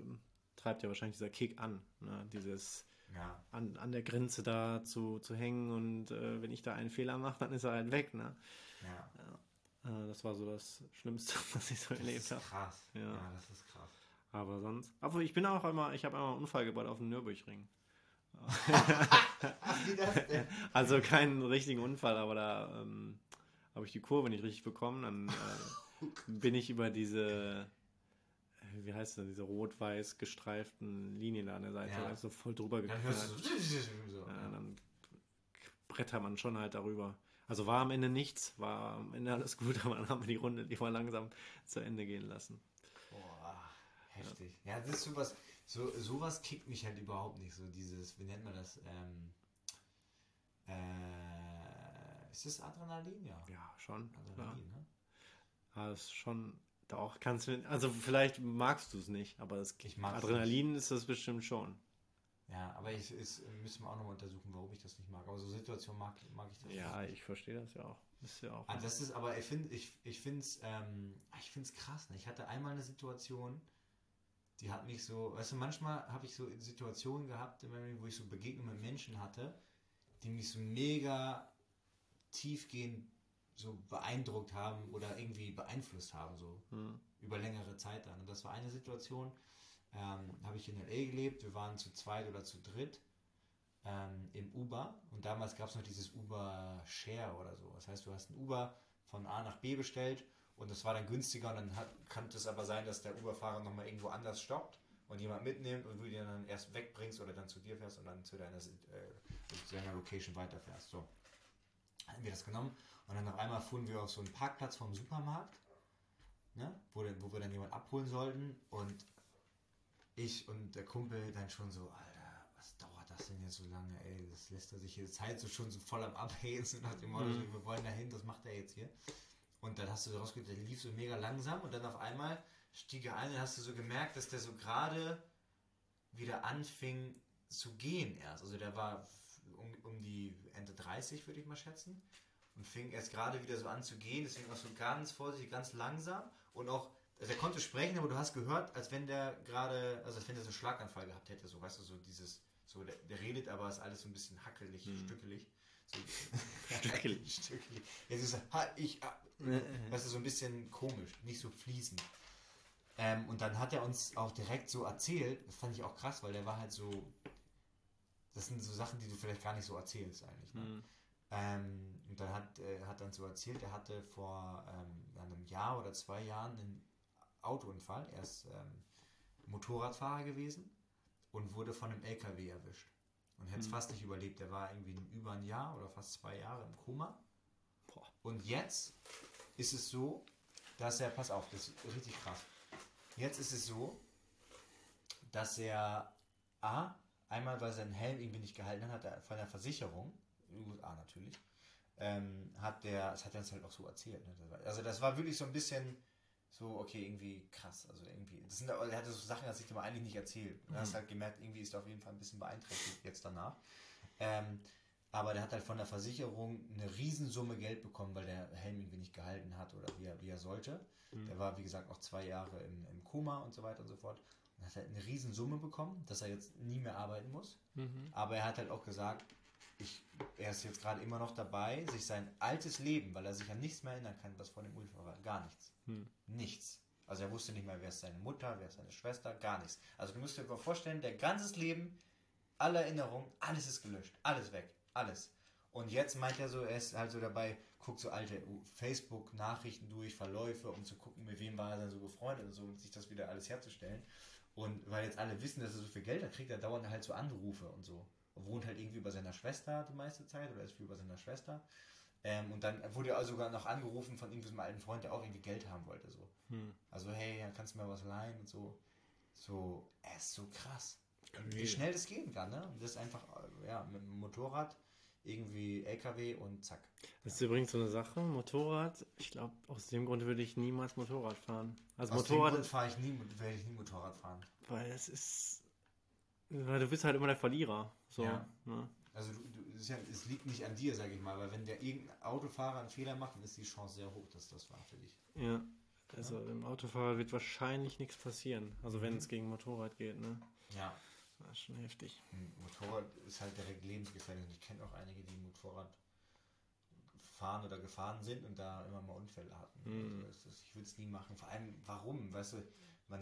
treibt ja wahrscheinlich dieser Kick an, ne, dieses ja. an, an der Grenze da zu, zu hängen und äh, wenn ich da einen Fehler mache, dann ist er halt weg. Ne? ja. Äh, das war so das Schlimmste, [laughs] was ich so Das erlebt habe. krass. Ja. Ja. das ist krass. Aber sonst. Aber ich bin auch immer, ich habe einmal einen Unfall gebaut auf dem Nürburgring. [laughs] [laughs] Also keinen richtigen Unfall, aber da ähm, habe ich die Kurve nicht richtig bekommen. Dann äh, bin ich über diese, wie heißt das, diese rot-weiß gestreiften Linien da an der Seite, Ja. also voll drüber Dann geknallt. [laughs] so. Ja, dann brettert man schon halt darüber. Also war am Ende nichts, war am Ende alles gut, [laughs] aber dann haben wir die Runde lieber langsam zu Ende gehen lassen. Boah, heftig. Ja, das ist sowas, so, sowas kickt mich halt überhaupt nicht. So dieses, wie nennt man das? Ähm, äh, ist das Adrenalin? Ja. Ja, schon. Adrenalin, ne? Ja, das ist schon, doch, kannst du, also vielleicht magst du es nicht, aber das Ich Adrenalin ist das bestimmt schon. Ja, aber ich, es müssen wir auch nochmal untersuchen, warum ich das nicht mag. Aber so Situationen mag, mag ich das Ja, nicht. ich verstehe das ja auch. Ist ja auch. Ah, das ist, aber ich finde, ich, ich finde es, ähm, ich finde es krass. Ne? Ich hatte einmal eine Situation, die hat mich so, weißt du, manchmal habe ich so Situationen gehabt, wo ich so Begegnungen mit Menschen hatte, die mich so mega tiefgehend so beeindruckt haben oder irgendwie beeinflusst haben, so Hm. über längere Zeit dann. Und das war eine Situation, ähm, habe ich in L.A. gelebt, wir waren zu zweit oder zu dritt ähm, im Uber und damals gab es noch dieses Uber Share oder so. Das heißt, du hast ein Uber von A nach B bestellt und das war dann günstiger und dann hat, kann es aber sein, dass der Uber-Fahrer nochmal irgendwo anders stoppt und jemand mitnimmt und du den dann erst wegbringst oder dann zu dir fährst und dann zu deiner, äh, zu deiner Location weiterfährst. So. Hatten wir das genommen und dann auf einmal fuhren wir auf so einen Parkplatz vom Supermarkt, ne, wo, wo wir dann jemand abholen sollten und ich und der Kumpel dann schon so, Alter, was dauert das denn jetzt so lange, ey, das lässt er sich jetzt halt so schon so voll am Abhäsen nach dem Motto, mhm. wir wollen dahin, das macht er jetzt hier. Und dann hast du so rausgehört, der lief so mega langsam und dann auf einmal stieg er ein und hast du so gemerkt, dass der so gerade wieder anfing zu gehen erst. Also der war um, um die Ende 30, würde ich mal schätzen. Und fing erst gerade wieder so an zu gehen, deswegen auch so ganz vorsichtig, ganz langsam und auch also er konnte sprechen, aber du hast gehört, als wenn der gerade, also als wenn der so einen Schlaganfall gehabt hätte, so weißt du, so dieses, so der, der redet, aber ist alles so ein bisschen hackelig, hm. stückelig. So, [laughs] stückelig. [laughs] stückelig. Jetzt ist er, ha, ich, ah, weißt du, so ein bisschen komisch, nicht so fließend. Ähm, und dann hat er uns auch direkt so erzählt, das fand ich auch krass, weil der war halt so, das sind so Sachen, die du vielleicht gar nicht so erzählst eigentlich. Ne? Mhm. Ähm, und dann hat er äh, hat dann so erzählt, er hatte vor ähm, einem Jahr oder zwei Jahren einen Autounfall. Er ist ähm, Motorradfahrer gewesen und wurde von einem LKW erwischt. Und hätte es mhm. fast nicht überlebt. Er war irgendwie über ein Jahr oder fast zwei Jahre im Koma. Boah. Und jetzt ist es so, dass er, pass auf, das ist richtig krass. Jetzt ist es so, dass er A, einmal weil sein Helm irgendwie nicht gehalten hat, hat von der Versicherung, USA natürlich, ähm, hat der, das hat er uns halt auch so erzählt. Ne? Also das war wirklich so ein bisschen so, okay, irgendwie krass. Also irgendwie, das sind, er hatte so Sachen, das ich dir eigentlich nicht erzählt. Du mhm. hast halt gemerkt, irgendwie ist er auf jeden Fall ein bisschen beeinträchtigt jetzt danach. Ähm, aber der hat halt von der Versicherung eine Riesensumme Geld bekommen, weil der Helm irgendwie nicht gehalten hat oder wie er, wie er sollte. Mhm. Der war, wie gesagt, auch zwei Jahre im, im Koma und so weiter und so fort. Und hat halt eine Riesensumme bekommen, dass er jetzt nie mehr arbeiten muss. Mhm. Aber er hat halt auch gesagt, ich, er ist jetzt gerade immer noch dabei, sich sein altes Leben, weil er sich an nichts mehr erinnern kann, was vor dem Unfall war, gar nichts. Hm. Nichts. Also er wusste nicht mehr, wer ist seine Mutter, wer ist seine Schwester, gar nichts. Also du musst dir vorstellen, der ganze Leben, alle Erinnerungen, alles ist gelöscht, alles weg, alles. Und jetzt meint er so, er ist halt so dabei, guckt so alte Facebook-Nachrichten durch, Verläufe, um zu gucken, mit wem war er dann so befreundet und so, um sich das wieder alles herzustellen. Und weil jetzt alle wissen, dass er so viel Geld hat, kriegt er dauernd halt so Anrufe und so. Und wohnt halt irgendwie über seiner Schwester die meiste Zeit oder ist viel über seiner Schwester. Ähm, und dann wurde er sogar noch angerufen von irgendeinem alten Freund, der auch irgendwie Geld haben wollte. So. Hm. Also, hey, kannst du mir was leihen und so. So, er ist so krass. Wie schnell das gehen kann, ne? Und das ist einfach, ja, mit dem Motorrad, irgendwie LKW und zack. Das ist übrigens so eine Sache, Motorrad, ich glaube, aus dem Grund würde ich niemals Motorrad fahren. Also aus Motorrad. Dem Grund fahre ich nie, werde ich nie Motorrad fahren. Weil es ist. Weil du bist halt immer der Verlierer. So, ja. ne? Also du, du, ja, es liegt nicht an dir, sage ich mal, weil wenn der irgendein Autofahrer einen Fehler macht, dann ist die Chance sehr hoch, dass das war für dich. Ja. Also ja. dem Autofahrer wird wahrscheinlich nichts passieren. Also wenn mhm. es gegen Motorrad geht, ne? Ja. Das ist schon heftig. Ein Motorrad ist halt direkt lebensgefährlich. Und ich kenne auch einige, die Motorrad fahren oder gefahren sind und da immer mal Unfälle hatten. Mhm. Also ich würde es nie machen. Vor allem, warum? Weißt du, man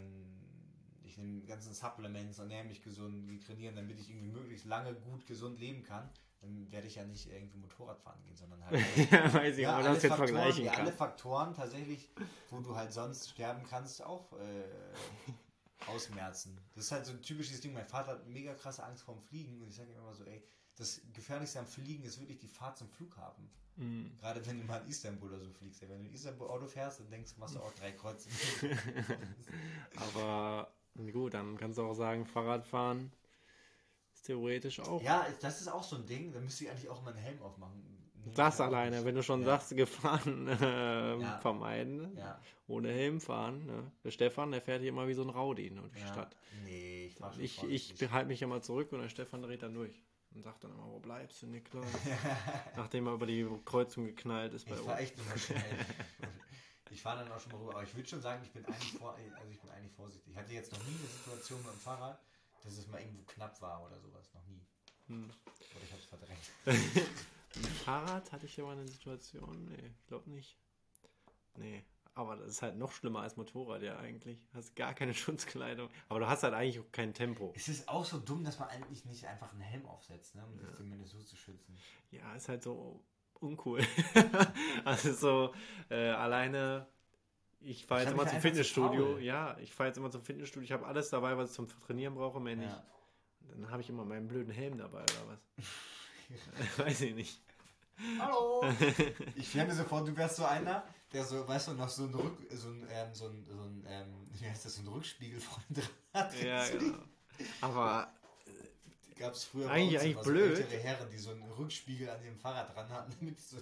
ich nehme ganzen Supplements, ernähre mich gesund, die trainieren, damit ich irgendwie möglichst lange gut gesund leben kann, dann werde ich ja nicht irgendwie Motorrad fahren gehen, sondern halt. [laughs] ja, weiß ich, ja, aber das jetzt Faktoren, vergleichen kann. Alle Faktoren tatsächlich, wo du halt sonst sterben kannst, auch äh, ausmerzen. Das ist halt so ein typisches Ding. Mein Vater hat mega krasse Angst vorm Fliegen und ich sage immer so, ey, das Gefährlichste am Fliegen ist wirklich die Fahrt zum Flughafen. Mhm. Gerade wenn du mal in Istanbul oder so fliegst. Wenn du in Istanbul Auto fährst, dann denkst du, machst du auch drei Kreuze. [laughs] aber Gut, dann kannst du auch sagen, Fahrradfahren ist theoretisch auch. Ja, das ist auch so ein Ding. Da müsste ich eigentlich auch mal einen Helm aufmachen. Das alleine, nicht. wenn du schon ja. sagst, Gefahren [laughs] äh, ja. vermeiden, ja. ohne Helm fahren. Ne? Der Stefan, der fährt hier immer wie so ein Rowdy ne, durch die Stadt. Nee, ich fahr Ich, ich behalte mich immer zurück und der Stefan dreht dann durch und sagt dann immer, wo bleibst du, Niklas? [laughs] Nachdem er über die Kreuzung geknallt ist bei ich uns. echt immer schnell. [laughs] Ich fahre dann auch schon mal rüber, aber ich würde schon sagen, ich bin eigentlich vor, also ich bin eigentlich vorsichtig. Ich hatte jetzt noch nie eine Situation mit dem Fahrrad, dass es mal irgendwo knapp war oder sowas. Noch nie. Hm. Oder ich habe es verdrängt. Mit Fahrrad hatte ich ja mal eine Situation. Nee, ich glaube nicht. Nee. Aber das ist halt noch schlimmer als Motorrad, ja, eigentlich. Hast gar keine [laughs] Schutzkleidung. Aber du hast halt eigentlich auch kein Tempo. Es ist auch so dumm, dass man eigentlich nicht einfach einen Helm aufsetzt, ne, um ja. sich zumindest so zu schützen. Ja, ist halt so uncool. [laughs] also so äh, alleine Ich fahre jetzt immer zum Fitnessstudio. Ja, ich fahre jetzt immer zum Fitnessstudio. Ich habe alles dabei, was ich zum Trainieren brauche, mehr nicht. Ja. Dann habe ich immer meinen blöden Helm dabei oder was? [laughs] [laughs] Weiß ich nicht. Hallo! [laughs] Ich stelle mir so vor, du wärst so einer, der so, weißt du, noch so ein Rück, so ein, ähm, so ein, so ein ähm, wie heißt das, so ein Rückspiegel vorne dran hat. Ja, [laughs] genau. Aber gab es früher eigentlich, eigentlich so blöd. ältere Herren, die so einen Rückspiegel an ihrem Fahrrad dran hatten, damit so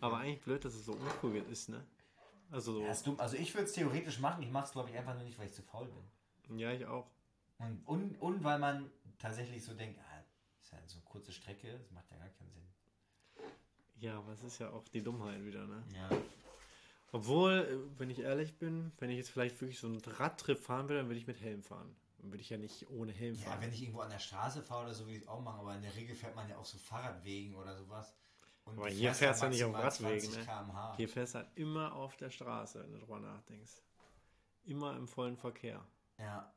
Aber eigentlich blöd, dass es so uncool ist, ne? Also, so. Ja, dumm. also ich würde es theoretisch machen, ich mache es glaube ich einfach nur nicht, weil ich zu faul bin. Ja, ich auch. Und, und, und weil man tatsächlich so denkt, ist ja so eine kurze Strecke, das macht ja gar keinen Sinn. Ja, aber es ist ja auch die Dummheit wieder, ne? Ja. Obwohl, äh, wenn ich ehrlich bin, wenn ich jetzt vielleicht wirklich so einen Radtrip fahren will, dann würde ich mit Helm fahren. Dann würde ich ja nicht ohne Helm fahren. Ja, wenn ich irgendwo an der Straße fahre oder so, würde ich es auch machen, aber in der Regel fährt man ja auch so Fahrradwegen oder sowas. Und aber hier fährst du ja nicht auf Radwegen. Ne? Hier fährst du halt immer auf der Straße, wenn du drüber nachdenkst. Immer im vollen Verkehr. Ja.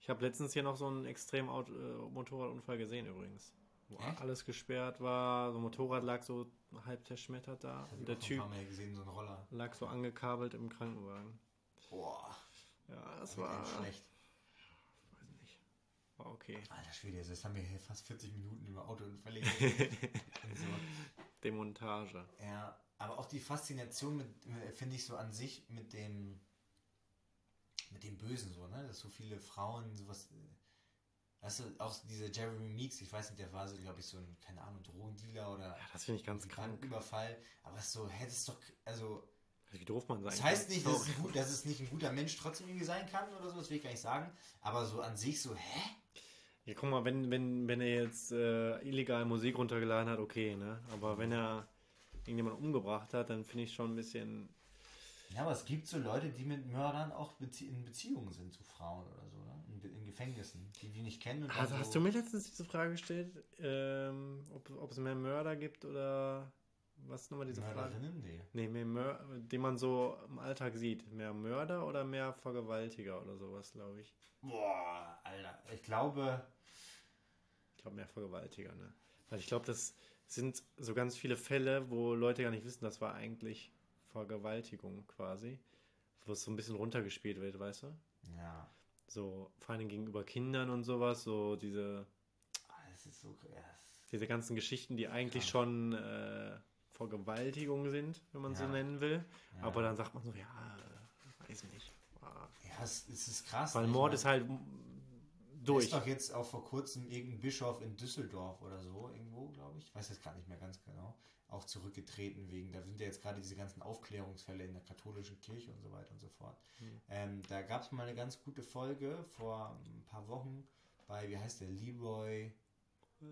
Ich habe letztens hier noch so einen extremen Auto, äh, Motorradunfall gesehen übrigens. Wo Echt? alles gesperrt war. So ein Motorrad lag so halb zerschmettert da. Und der Typ gesehen, so lag so angekabelt im Krankenwagen. Boah. Ja, das war schlecht. Weiß nicht. War okay. Alter Schwede, jetzt haben wir hier fast 40 Minuten über Autounfälle [laughs] so. Demontage. Ja, aber auch die Faszination finde ich so an sich mit dem mit dem Bösen so, ne? Dass so viele Frauen sowas Weißt du, auch dieser Jeremy Meeks, ich weiß nicht, der war so, glaube ich, so ein, keine Ahnung, Drogendealer oder. Ja, das finde ich ganz krank. Überfall. Aber so, hättest doch, also. Wie doof man sein Das heißt nicht, dass es, gut, dass es, nicht ein guter Mensch trotzdem irgendwie sein kann oder so, das will ich gar nicht sagen. Aber so an sich so, hä? Ja, guck mal, wenn, wenn, wenn er jetzt äh, illegal Musik runtergeladen hat, okay, ne? Aber wenn er irgendjemanden umgebracht hat, dann finde ich schon ein bisschen. Ja, aber es gibt so Leute, die mit Mördern auch Bezie in Beziehungen sind zu Frauen oder so in Gefängnissen, die die nicht kennen. also hast du mir letztens diese Frage gestellt, ähm, ob, es mehr Mörder gibt oder was nochmal diese Mörderinnen, Frage? Nee. Nee, mehr Mör die man so im Alltag sieht. Mehr Mörder oder mehr Vergewaltiger oder sowas, glaube ich. Boah, Alter. Ich glaube. Ich glaube mehr Vergewaltiger, ne? Weil ich glaube, das sind so ganz viele Fälle, wo Leute gar nicht wissen, das war eigentlich Vergewaltigung quasi. Wo es so ein bisschen runtergespielt wird, weißt du? Ja. So, vor allem gegenüber Kindern und sowas, so diese. Ah, das ist so krass. Diese ganzen Geschichten, die eigentlich krass. schon äh, Vergewaltigung sind, wenn man ja. so nennen will. Ja. Aber dann sagt man so, ja, weiß nicht. Ja, es, es ist krass. Weil Mord ist halt durch. Ist doch jetzt auch vor kurzem irgendein Bischof in Düsseldorf oder so, irgendwo, glaube ich. Ich weiß jetzt gar nicht mehr ganz genau auch zurückgetreten wegen, da sind ja jetzt gerade diese ganzen Aufklärungsfälle in der katholischen Kirche und so weiter und so fort. Mhm. Ähm, da gab es mal eine ganz gute Folge vor ein paar Wochen bei, wie heißt der, Leroy?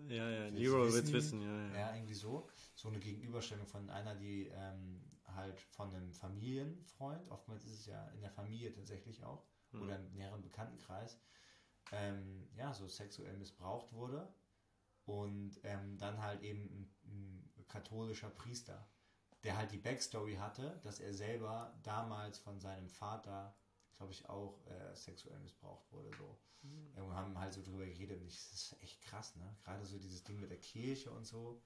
Ja, ja, Leroy wird wissen, ja, ja. Ja, irgendwie so. So eine Gegenüberstellung von einer, die ähm, halt von einem Familienfreund, oftmals ist es ja in der Familie tatsächlich auch, mhm. oder im näheren Bekanntenkreis, ähm, ja, so sexuell missbraucht wurde und ähm, dann halt eben ein, ein katholischer Priester, der halt die Backstory hatte, dass er selber damals von seinem Vater, glaube ich, auch äh, sexuell missbraucht wurde. So. Mhm. Wir haben halt so drüber geredet und ich, das ist echt krass, ne? Gerade so dieses Ding mit der Kirche und so.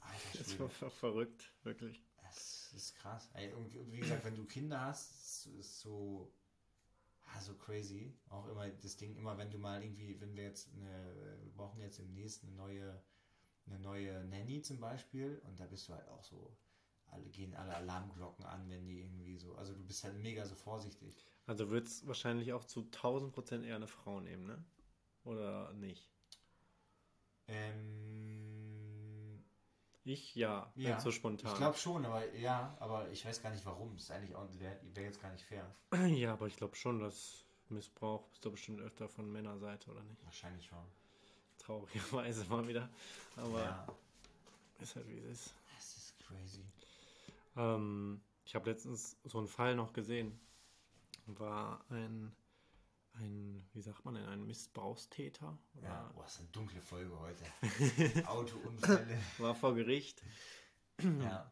Alter, das war verrückt, wirklich. Das ist krass. Ey, und wie gesagt, wenn du Kinder hast, ist so, ah, so crazy. Auch immer das Ding, immer wenn du mal irgendwie, wenn wir jetzt eine, wir brauchen jetzt demnächst eine neue eine neue Nanny zum Beispiel und da bist du halt auch so, alle gehen alle Alarmglocken an, wenn die irgendwie so, also du bist halt mega so vorsichtig. Also wird es wahrscheinlich auch zu 1000 Prozent eher eine Frau nehmen, ne? Oder nicht? Ähm, ich ja, ja so spontan. Ich glaube schon, aber ja, aber ich weiß gar nicht warum. Das ist eigentlich auch wäre wär jetzt gar nicht fair. [clears throat] Ja, aber ich glaube schon, dass Missbrauch ist doch bestimmt öfter von Männerseite, oder nicht? Wahrscheinlich schon traurigerweise [laughs] mal wieder. Aber ja. ist halt wie es ist. Das ist crazy. Ähm, ich habe letztens so einen Fall noch gesehen. War ein, ein, wie sagt man ein Missbrauchstäter? Oder? Ja, boah, ist eine dunkle Folge heute. [laughs] Autounfälle. War vor Gericht. ja.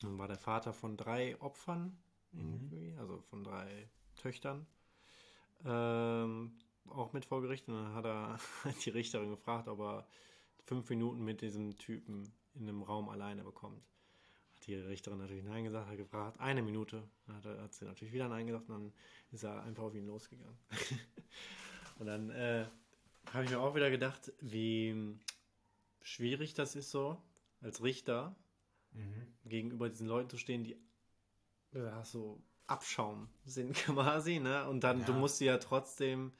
Dann war der Vater von drei Opfern, mhm. also von drei Töchtern. Ähm, auch mit vor Gericht und dann hat er [laughs] die Richterin gefragt, ob er fünf Minuten mit diesem Typen in einem Raum alleine bekommt. Hat die Richterin natürlich Nein gesagt, hat gefragt, eine Minute. Dann hat, hat sie natürlich wieder Nein gesagt und dann ist er einfach auf ihn losgegangen. [laughs] und dann äh, habe ich mir auch wieder gedacht, wie schwierig das ist so, als Richter Mhm. gegenüber diesen Leuten zu stehen, die ja, so Abschaum sind [laughs] quasi, ne? Und dann, du Ja. musst sie ja trotzdem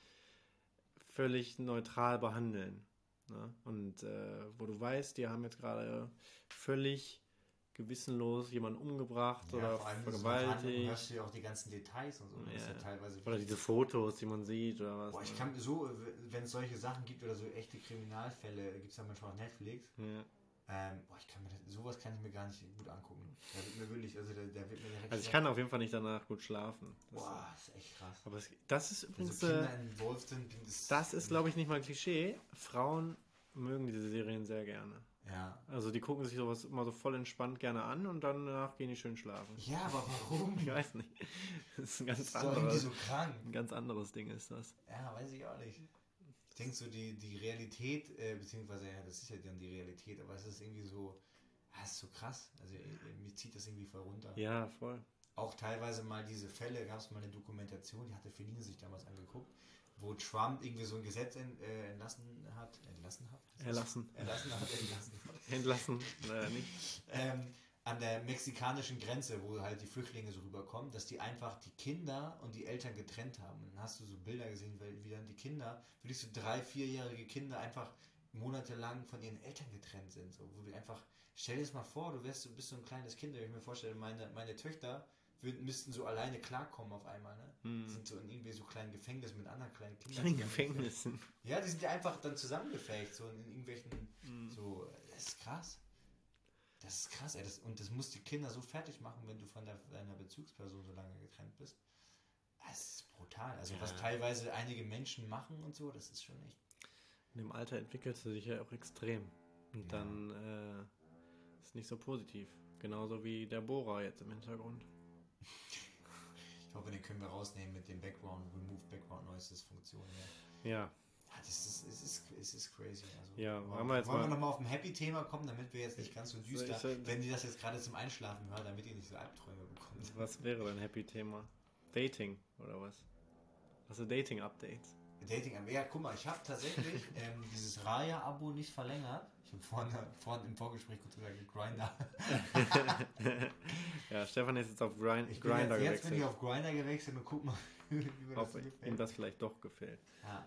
völlig neutral behandeln. Ne? Und äh, wo du weißt, die haben jetzt gerade völlig gewissenlos jemanden umgebracht oder einer Verhandlung vergewaltigt. du ja auch die ganzen Details und so. Ist ja Ja. teilweise Oder diese Fotos, die man sieht oder was. Boah, ich ne? kann so, wenn es solche Sachen gibt oder so echte Kriminalfälle, gibt es ja manchmal auf Netflix. ja. Ähm, boah, ich kann mir das, sowas kann ich mir gar nicht gut angucken. Da wird mir wirklich, also da, da wird mir direkt. Also ich kann auf jeden Fall nicht danach gut schlafen. Das, Boah, ist echt krass. aber es, das ist Wenn übrigens, so Kinder äh, involviert sind, das, das ist glaube ich nicht mal ein Klischee. Frauen mögen diese Serien sehr gerne. Ja. Also die gucken sich sowas immer so voll entspannt gerne an und dann danach gehen die schön schlafen. Ja, aber warum? Ich weiß nicht. Das ist ein Das ganz ist anderes, so krank. ein ganz anderes Ding ist das. Ja, weiß ich auch nicht. Ich denke so, die, die Realität, äh, beziehungsweise, ja, das ist ja dann die Realität, aber es ist irgendwie so, ja, es ist so krass. Also äh, mir zieht das irgendwie voll runter. Ja, voll. Auch teilweise mal diese Fälle, gab es mal eine Dokumentation, die hatte Feline sich damals angeguckt, wo Trump irgendwie so ein Gesetz en, äh, entlassen hat. Entlassen hat? Erlassen. Erlassen hat, entlassen hat. [laughs] Entlassen. Naja, nicht. ähm, an der mexikanischen Grenze, wo halt die Flüchtlinge so rüberkommen, dass die einfach die Kinder und die Eltern getrennt haben. Und dann hast du so Bilder gesehen, weil wie dann die Kinder, wirklich so drei, vierjährige Kinder einfach monatelang von ihren Eltern getrennt sind. So, wo du einfach, stell dir das mal vor, du wärst, du bist so ein kleines Kind, wenn ich mir vorstelle, meine, meine Töchter müssten so alleine klarkommen auf einmal, ne? Hm. Sind so in irgendwie so kleinen Gefängnissen mit anderen kleinen Kindern. In zusammengefecht. Gefängnissen. Ja, die sind ja einfach dann zusammengefecht, so in irgendwelchen, Hm. so, das ist krass. Das ist krass, ey. Das, und das muss die Kinder so fertig machen, wenn du von der, deiner Bezugsperson so lange getrennt bist. Das ist brutal. Also, was Ja. teilweise einige Menschen machen und so, das ist schon echt. In dem Alter entwickelst du dich ja auch extrem. Und Ja. dann äh, ist nicht so positiv. Genauso wie der Bohrer jetzt im Hintergrund. Hoffe, den können wir rausnehmen mit dem Background, Remove Background Noises Funktion. Ja, Ja, das ist, es ist, es ist crazy. Also, Ja, wollen wollen wir jetzt wollen wir mal- nochmal auf ein Happy-Thema kommen, damit wir jetzt nicht ganz so düster, ich wenn die das jetzt gerade zum Einschlafen hören, damit ihr nicht so Albträume bekommt. was wäre dein Happy-Thema? Dating oder was? Du Dating-Updates? Dating, ja, guck mal, ich habe tatsächlich [laughs] ähm, dieses Raya-Abo nicht verlängert. Ich habe vorhin, vorhin im Vorgespräch kurz gesagt, Grinder. [laughs] ja, Stefan ist jetzt auf Grind, Ich Grinder jetzt, jetzt bin gewechselt. ich auf Grinder gewechselt und guck mal, [laughs] wie mir das ob so ihm das vielleicht doch gefällt. Ja.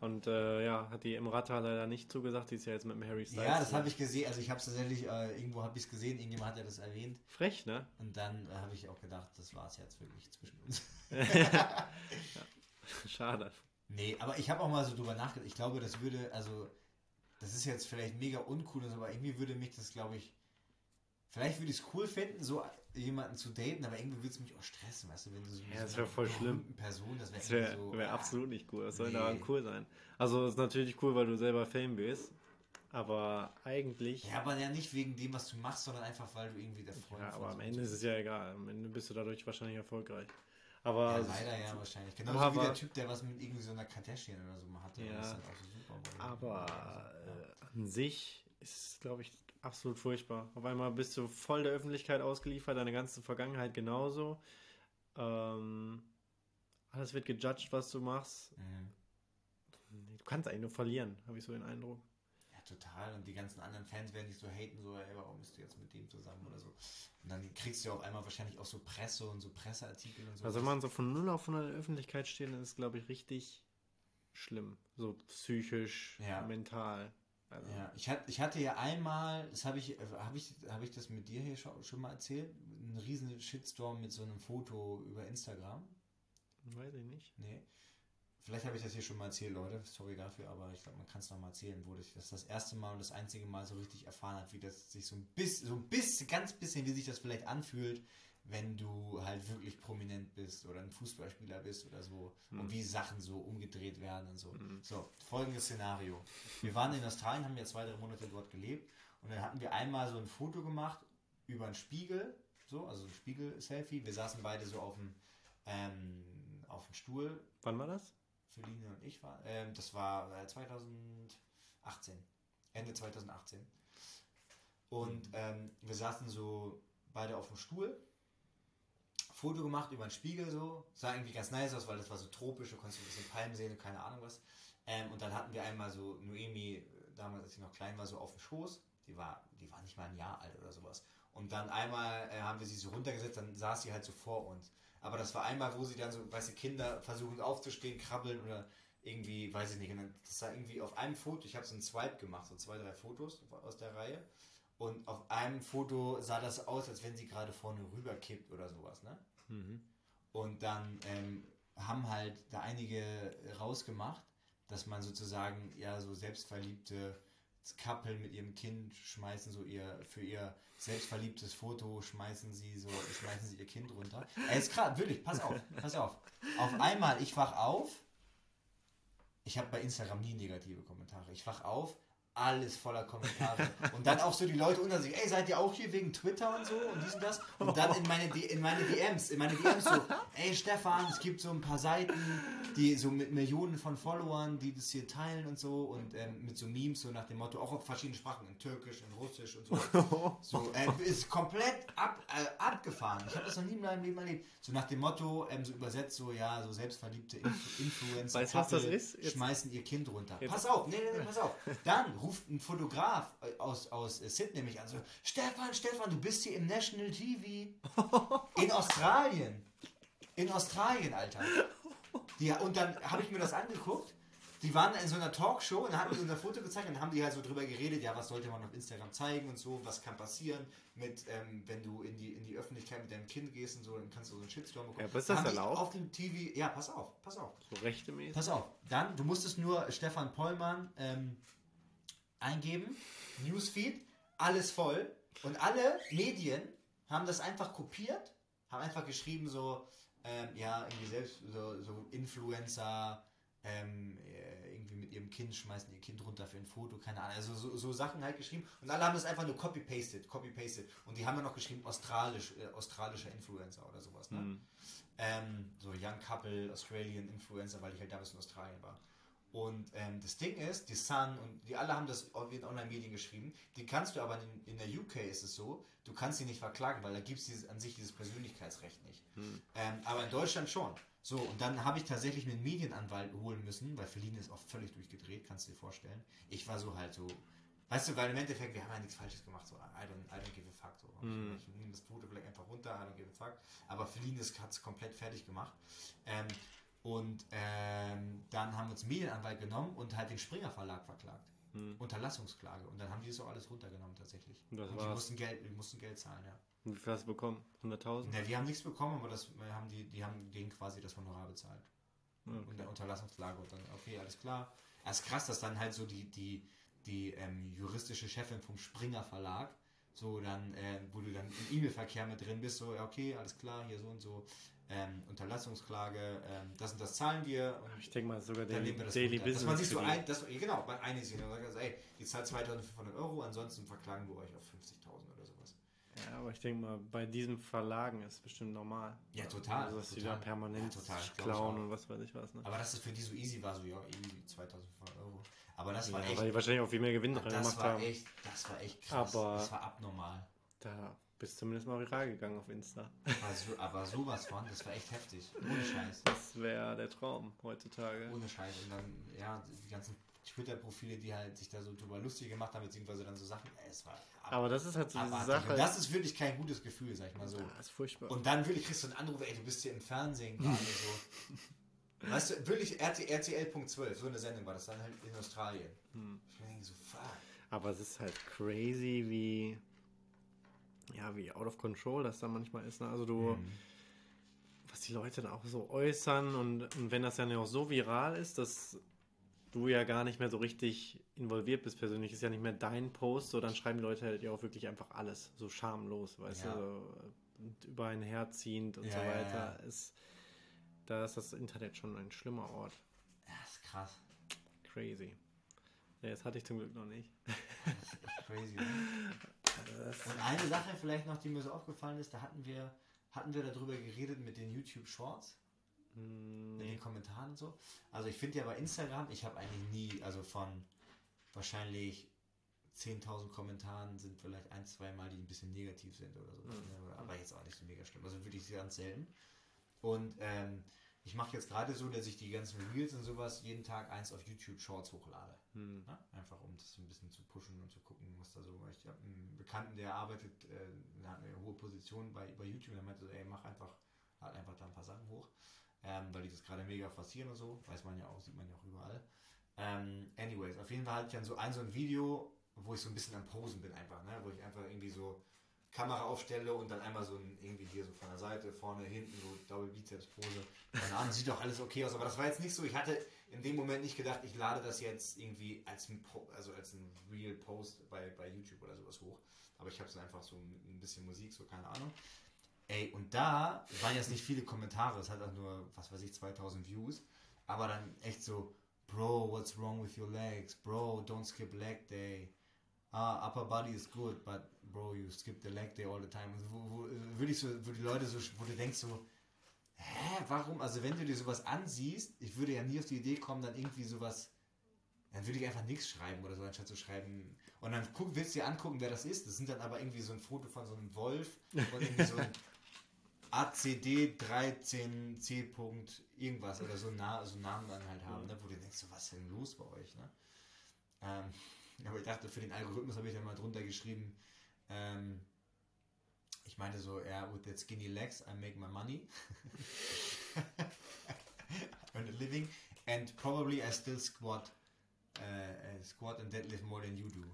Und äh, ja, hat die Emrata leider nicht zugesagt, die ist ja jetzt mit dem Harry Styles. ja, das habe ich gesehen. Also ich habe es tatsächlich, äh, irgendwo habe ich es gesehen, irgendjemand hat ja das erwähnt. Frech, ne? Und dann äh, habe ich auch gedacht, das war es jetzt wirklich zwischen uns. [laughs] Schade. Nee, aber ich habe auch mal so drüber nachgedacht. Ich glaube, das würde, also, das ist jetzt vielleicht mega uncool, und so, aber irgendwie würde mich das, glaube ich, vielleicht würde ich es cool finden, so jemanden zu daten, aber irgendwie würde es mich auch stressen, weißt du, wenn du so Ja, das so wär voll schlimm. Person, das wäre wäre so, wär ah, absolut nicht cool. Das soll Nee. daran cool sein. Also ist natürlich cool, weil du selber Fame bist. Aber eigentlich. Ja, aber ja nicht wegen dem, was du machst, sondern einfach, weil du irgendwie der Freund Ja, von aber am Ende ist es ja egal. Am Ende bist du dadurch wahrscheinlich erfolgreich. Aber Ja, leider ja, wahrscheinlich. Genau Aber- wie der Typ, der was mit irgendwie so einer Kardashian oder so mal hatte. Ja. Halt so. Aber äh, an sich ist es, glaube ich, absolut furchtbar. Auf einmal bist du voll der Öffentlichkeit ausgeliefert, deine ganze Vergangenheit genauso. Ähm, alles wird gejudged, was du machst. Mhm. Du kannst eigentlich nur verlieren, habe ich so den Eindruck. Ja, total. Und die ganzen anderen Fans werden dich so haten, so, ey, warum bist du jetzt mit dem zusammen oder so. Und dann kriegst du ja auf einmal wahrscheinlich auch so Presse und so Presseartikel und so. Also wenn man so von null auf 100 in der Öffentlichkeit steht, dann ist glaube ich, richtig schlimm. So psychisch, Ja. mental. Also, ja, ich, hat, ich hatte ja einmal, das habe ich, habe ich, habe ich das mit dir hier schon, schon mal erzählt, einen riesen Shitstorm mit so einem Foto über Instagram. Weiß ich nicht. Nee. Vielleicht habe ich das hier schon mal erzählt, Leute. Sorry dafür, aber ich glaube, man kann es noch mal erzählen, wo ich das das erste Mal und das einzige Mal so richtig erfahren hat, wie das sich so ein bisschen, so ein bisschen, ganz bisschen, wie sich das vielleicht anfühlt, wenn du halt wirklich prominent bist oder ein Fußballspieler bist oder so und wie Sachen so umgedreht werden und so. So, folgendes Szenario. Wir waren in Australien, haben ja zwei, drei Monate dort gelebt und dann hatten wir einmal so ein Foto gemacht über einen Spiegel, so, also ein Spiegel-Selfie. Wir saßen beide so auf dem, ähm, auf dem Stuhl Wann war das? Feline und ich war. Ähm, das war äh, 2018. Ende 2018. Und ähm, wir saßen so beide auf dem Stuhl. Foto gemacht über den Spiegel so. Sah irgendwie ganz nice aus, weil das war so tropisch, du konntest ein bisschen Palmen sehen und keine Ahnung was. Ähm, und dann hatten wir einmal so Noemi, damals als sie noch klein war, so auf dem Schoß. Die war, die war nicht mal ein Jahr alt oder sowas. Und dann einmal äh, haben wir sie so runtergesetzt, dann saß sie halt so vor uns. Aber das war einmal, wo sie dann so, weißt du, Kinder versuchen aufzustehen, krabbeln oder irgendwie, weiß ich nicht. Das war irgendwie auf einem Foto, ich habe so einen Swipe gemacht, so zwei, drei Fotos aus der Reihe. Und auf einem Foto sah das aus, als wenn sie gerade vorne rüberkippt oder sowas, ne? Mhm. Und dann ähm, haben halt da einige rausgemacht, dass man sozusagen ja so selbstverliebte Couple mit ihrem Kind schmeißen so ihr für ihr selbstverliebtes Foto schmeißen sie so schmeißen sie ihr Kind runter. Ey, ist gerade wirklich, pass auf, pass auf. Auf einmal ich wach auf. Ich habe bei Instagram nie negative Kommentare. Ich wach auf, alles voller Kommentare. Und dann auch so die Leute unter sich, ey, seid ihr auch hier wegen Twitter und so und dies und das? Und dann in meine, in meine DMs, in meine DMs so, ey Stefan, es gibt so ein paar Seiten, die so mit Millionen von Followern, die das hier teilen und so und ähm, mit so Memes, so nach dem Motto, auch auf verschiedenen Sprachen, in Türkisch, in Russisch und so. So, äh, ist komplett ab, äh, abgefahren. Ich habe das noch nie in meinem Leben erlebt. So nach dem Motto, ähm, so übersetzt, so, ja, so selbstverliebte Inf Influencer weißt, was das ist? Jetzt, schmeißen ihr Kind runter. Pass auf, nee, nee, nee, pass auf. Dann ruft ein Fotograf äh, aus, aus Sydney mich an, so, Stefan, Stefan, du bist hier im National TV [laughs] in Australien. In Australien, Alter. Die, und dann habe ich mir das angeguckt. Die waren in so einer Talkshow und haben mir unser Foto gezeigt und haben die halt so drüber geredet, ja, was sollte man auf Instagram zeigen und so, was kann passieren mit, ähm, wenn du in die, in die Öffentlichkeit mit deinem Kind gehst und so, dann kannst du so einen Shitstorm bekommen. Ja, ist das erlaubt? Auf dem TV, ja, pass auf, pass auf. So rechtemäßig? Pass auf, dann, du musstest nur Stefan Pollmann ähm, eingeben, Newsfeed, alles voll und alle Medien haben das einfach kopiert, haben einfach geschrieben so, ähm, ja, irgendwie selbst so, so Influencer, ähm, äh, irgendwie mit ihrem Kind schmeißen ihr Kind runter für ein Foto, keine Ahnung. Also so, so Sachen halt geschrieben. Und alle haben das einfach nur copy-pasted, copy-pasted. Und die haben ja noch geschrieben, australisch, äh, australischer Influencer oder sowas. Ne? Mhm. Ähm, so Young Couple, Australian Influencer, weil ich halt damals in Australien war. Und ähm, das Ding ist, die Sun und die alle haben das in Online-Medien geschrieben. Die kannst du aber in, in, der UK ist es so, du kannst sie nicht verklagen, weil da gibt es an sich dieses Persönlichkeitsrecht nicht. Hm. Ähm, aber in Deutschland schon. So, und dann habe ich tatsächlich einen Medienanwalt holen müssen, weil Feline ist auch völlig durchgedreht, kannst du dir vorstellen. Ich war so halt so, weißt du, weil im Endeffekt, wir haben ja nichts Falsches gemacht, so, I don't, I don't give a fuck. So. Hm. Ich nehme das Foto vielleicht einfach runter, I don't give a fuck. Aber Feline hat es komplett fertig gemacht. Ähm, und ähm, dann haben wir uns Medienanwalt genommen und halt den Springer Verlag verklagt. Hm. Unterlassungsklage. Und dann haben die das auch alles runtergenommen tatsächlich. Und, das und die mussten Geld, die mussten Geld zahlen, ja. Und wie viel hast du bekommen? 100.000? Ne, wir haben nichts bekommen, aber das haben die, die haben denen quasi das Honorar bezahlt. Okay. Und der Unterlassungsklage und dann, okay, alles klar. Es ist krass, dass dann halt so die, die, die ähm, juristische Chefin vom Springer Verlag, so dann, äh, wo du dann im E-Mail-Verkehr mit drin bist, so, okay, alles klar, hier so und so, ähm, Unterlassungsklage, ähm, das und das zahlen wir. Und ich denke mal sogar den Daily, Daily Business. Dass man sich so ein, das, genau, bei eine sehen und sagt, also, ey, die zahlt 2500 Euro, ansonsten verklagen wir euch auf 50.000 oder sowas. Ja, aber ich denke mal, bei diesen Verlagen ist es bestimmt normal. Ja, total. Also, dass total. die da permanent ja, total, klauen und was weiß ich was. Ne? Aber dass es für die so easy war, so, ja, irgendwie 2500 Euro. Aber das war ja, echt. Weil die wahrscheinlich auch viel mehr Gewinn drin gemacht haben. Echt, das war echt krass. Aber das war abnormal. Da bist zumindest mal viral gegangen auf Insta. Also, aber sowas von, das war echt heftig. Ohne Scheiß. Das wäre der Traum heutzutage. Ohne Scheiß. Und dann, ja, die ganzen Twitter-Profile, die halt sich da so drüber lustig gemacht haben, beziehungsweise dann so Sachen, ey, es war. Ab, aber das ist halt so diese Sache. Und das ist wirklich kein gutes Gefühl, sag ich mal so. Das ist furchtbar. Und dann wirklich kriegst du einen Anruf, ey, du bist hier im Fernsehen gerade [laughs] so. Weißt du, wirklich RTL.12, so eine Sendung war das dann halt in Australien. Hm. Ich denke so, fuck. Aber es ist halt crazy, wie ja, wie out of control das dann manchmal ist. Ne? Also du, mhm. was die Leute dann auch so äußern und, und wenn das dann ja auch so viral ist, dass du ja gar nicht mehr so richtig involviert bist persönlich, ist ja nicht mehr dein Post, so dann schreiben die Leute halt ja auch wirklich einfach alles, so schamlos, weißt ja. du, so, über ein Herz ziehend und ja, so weiter. Ja, ist, da ist das Internet schon ein schlimmer Ort. Ja, ist krass. Crazy. Ja, das hatte ich zum Glück noch nicht. Das ist echt crazy. Ne? [laughs] Und eine Sache vielleicht noch, die mir so aufgefallen ist, da hatten wir, hatten wir darüber geredet mit den YouTube Shorts. Nee. Mit den Kommentaren und so. Also ich finde ja bei Instagram, ich habe eigentlich nie, also von wahrscheinlich 10.000 Kommentaren sind vielleicht ein, zwei Mal, die ein bisschen negativ sind oder so. Mhm. Aber jetzt auch nicht so mega schlimm. Also wirklich ganz selten. Und ähm, ich mache jetzt gerade so, dass ich die ganzen Reels und sowas jeden Tag eins auf YouTube Shorts hochlade. Hm. Ja, einfach um das ein bisschen zu pushen und zu gucken, was da so. Ich habe einen Bekannten, der arbeitet, äh, hat eine hohe Position bei, bei YouTube, der meinte so, ey, mach einfach, halt einfach da ein paar Sachen hoch. Ähm, weil die das gerade mega forcieren und so. Weiß man ja auch, sieht man ja auch überall. Ähm, anyways, auf jeden Fall hatte ich dann so ein, so ein Video, wo ich so ein bisschen am Posen bin einfach, ne? wo ich einfach irgendwie so Kamera aufstelle und dann einmal so ein, irgendwie hier so von der Seite, vorne, hinten, so Double Bizeps Pose. Keine sieht doch alles okay aus, aber das war jetzt nicht so, ich hatte in dem Moment nicht gedacht, ich lade das jetzt irgendwie als ein, also als ein Real Post bei, bei YouTube oder sowas hoch. Aber ich habe es einfach so ein bisschen Musik, so keine Ahnung. Ey, und da waren jetzt nicht viele Kommentare, es hat auch nur, was weiß ich, 2000 Views, aber dann echt so, Bro, what's wrong with your legs? Bro, don't skip leg day ah, upper body is good, but bro, you skip the leg day all the time. Wo, wo, würde ich so, wo die Leute so, wo du denkst so, hä, warum? Also wenn du dir sowas ansiehst, ich würde ja nie auf die Idee kommen, dann irgendwie sowas, dann würde ich einfach nichts schreiben oder so, anstatt zu schreiben. Und dann guck, willst du dir angucken, wer das ist. Das sind dann aber irgendwie so ein Foto von so einem Wolf und irgendwie so ein ACD 13C. irgendwas oder so, Na, so Namen dann halt haben, ne, wo du denkst, so, was ist denn los bei euch, ne? Ähm, aber ich dachte, für den Algorithmus habe ich dann mal drunter geschrieben, ähm, ich meinte so, ja, yeah, with that skinny legs, I make my money. [laughs] Earn a living. And probably I still squat, uh, squat and deadlift more than you do.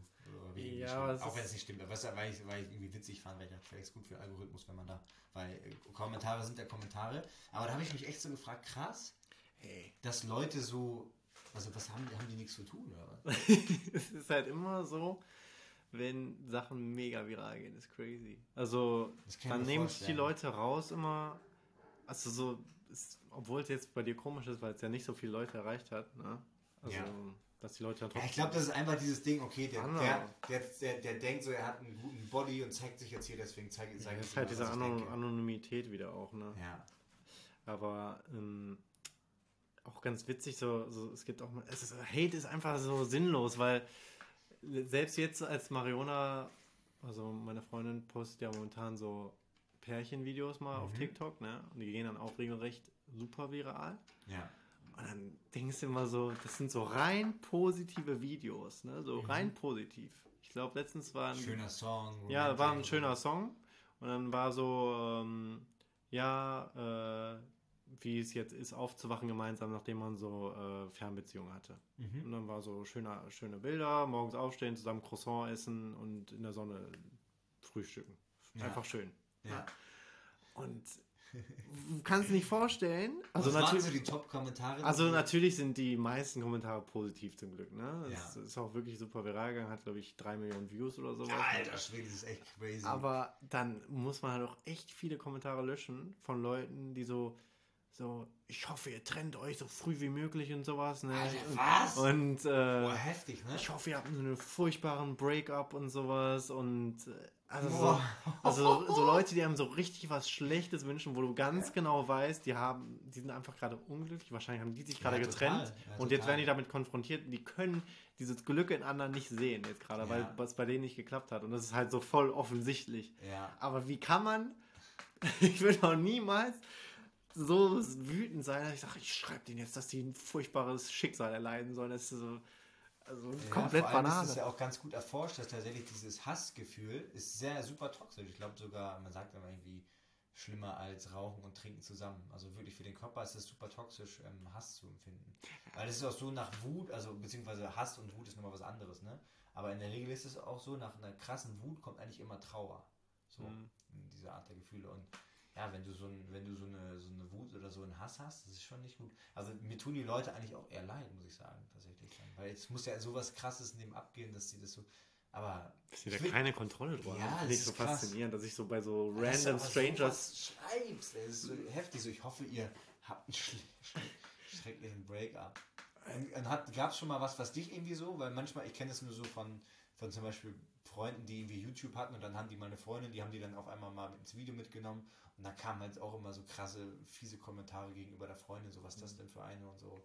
Ja, auch wenn es nicht stimmt, aber weil ich, weil ich irgendwie witzig fand, weil ich dachte, vielleicht ist gut für Algorithmus, wenn man da, weil äh, Kommentare sind ja Kommentare. Aber da habe ich mich echt so gefragt, krass, hey. dass Leute so also was haben, haben die nichts zu tun, oder? [laughs] es ist halt immer so, wenn Sachen mega viral gehen, ist crazy. Also dann nehmen sich die Leute raus immer, also so, ist, obwohl es jetzt bei dir komisch ist, weil es ja nicht so viele Leute erreicht hat, ne? Also, ja. dass die Leute dann trotzdem. Ja, ich glaube, das ist einfach dieses Ding, okay, der, der, der, der, der denkt so, er hat einen guten Body und zeigt sich jetzt hier, deswegen zeigt er ja, Das ist halt diese Anonymität wieder auch, ne? Ja. Aber ähm, auch ganz witzig, so, so es gibt auch es ist, Hate ist einfach so sinnlos, weil selbst jetzt als Mariona, also meine Freundin postet ja momentan so Pärchenvideos mal mhm. auf TikTok, ne? Und die gehen dann auch regelrecht super viral. Ja. Und dann denkst du immer so, das sind so rein positive Videos, ne? So mhm. rein positiv. Ich glaube, letztens war ein. Schöner Song. Ja, war ein schöner Song. Und dann war so, ähm, ja, äh, wie es jetzt ist, aufzuwachen gemeinsam, nachdem man so äh, Fernbeziehungen hatte. Mhm. Und dann war so schöner, schöne Bilder, morgens aufstehen, zusammen Croissant essen und in der Sonne frühstücken. Ja. Einfach schön. Ja. Und du kannst nicht vorstellen. Also Was natürlich, waren so die Top-Kommentare? Also natürlich sind die meisten Kommentare positiv zum Glück. Ne? Das ja. ist auch wirklich super viral gegangen, hat glaube ich drei Millionen Views oder sowas. Alter Schwede, das ist echt crazy. Aber dann muss man halt auch echt viele Kommentare löschen von Leuten, die so so, ich hoffe, ihr trennt euch so früh wie möglich und sowas. Ne? Alter, was? Und äh, Boah, heftig, ne? ich hoffe, ihr habt so einen furchtbaren Breakup und sowas. Und äh, also, so, also so Leute, die einem so richtig was Schlechtes wünschen, wo du ganz genau weißt, die haben, die sind einfach gerade unglücklich. Wahrscheinlich haben die sich gerade ja, getrennt ja, und jetzt werden die damit konfrontiert. Und die können dieses Glück in anderen nicht sehen jetzt gerade, ja. weil was bei denen nicht geklappt hat. Und das ist halt so voll offensichtlich. Aber wie kann man? [laughs] ich will doch niemals so wütend sein, dass ich sage, ich schreibe denen jetzt, dass die ein furchtbares Schicksal erleiden sollen. Das ist so also ja, komplett vor allem Banane. ist es ja auch ganz gut erforscht, dass tatsächlich dieses Hassgefühl ist sehr super toxisch. Ich glaube sogar, man sagt immer irgendwie schlimmer als Rauchen und Trinken zusammen. Also wirklich für den Körper ist es super toxisch, ähm, Hass zu empfinden. Weil es ist auch so nach Wut, also beziehungsweise Hass und Wut ist nochmal was anderes, ne? Aber in der Regel ist es auch so, nach einer krassen Wut kommt eigentlich immer Trauer. So, mhm. diese Art der Gefühle. Und ja, wenn du so ein, wenn du so eine, so eine Wut oder so einen Hass hast, das ist schon nicht gut. Also mir tun die Leute eigentlich auch eher leid, muss ich sagen, tatsächlich. Weil es muss ja sowas krasses in dem abgehen, dass sie das so. Aber. Dass sie da keine Kontrolle drüber ja, haben. Das ist so krass. faszinierend, dass ich so bei so random Strangers. schreibst, das ist so heftig. So, ich hoffe, ihr habt einen schrecklichen Break-up. Und, und gab es schon mal was, was dich irgendwie so, weil manchmal, ich kenne das nur so von von zum Beispiel Freunden, die irgendwie YouTube hatten und dann haben die meine Freundin, die haben die dann auf einmal mal ins Video mitgenommen und da kamen halt auch immer so krasse, fiese Kommentare gegenüber der Freundin, so was ist das denn für eine und so.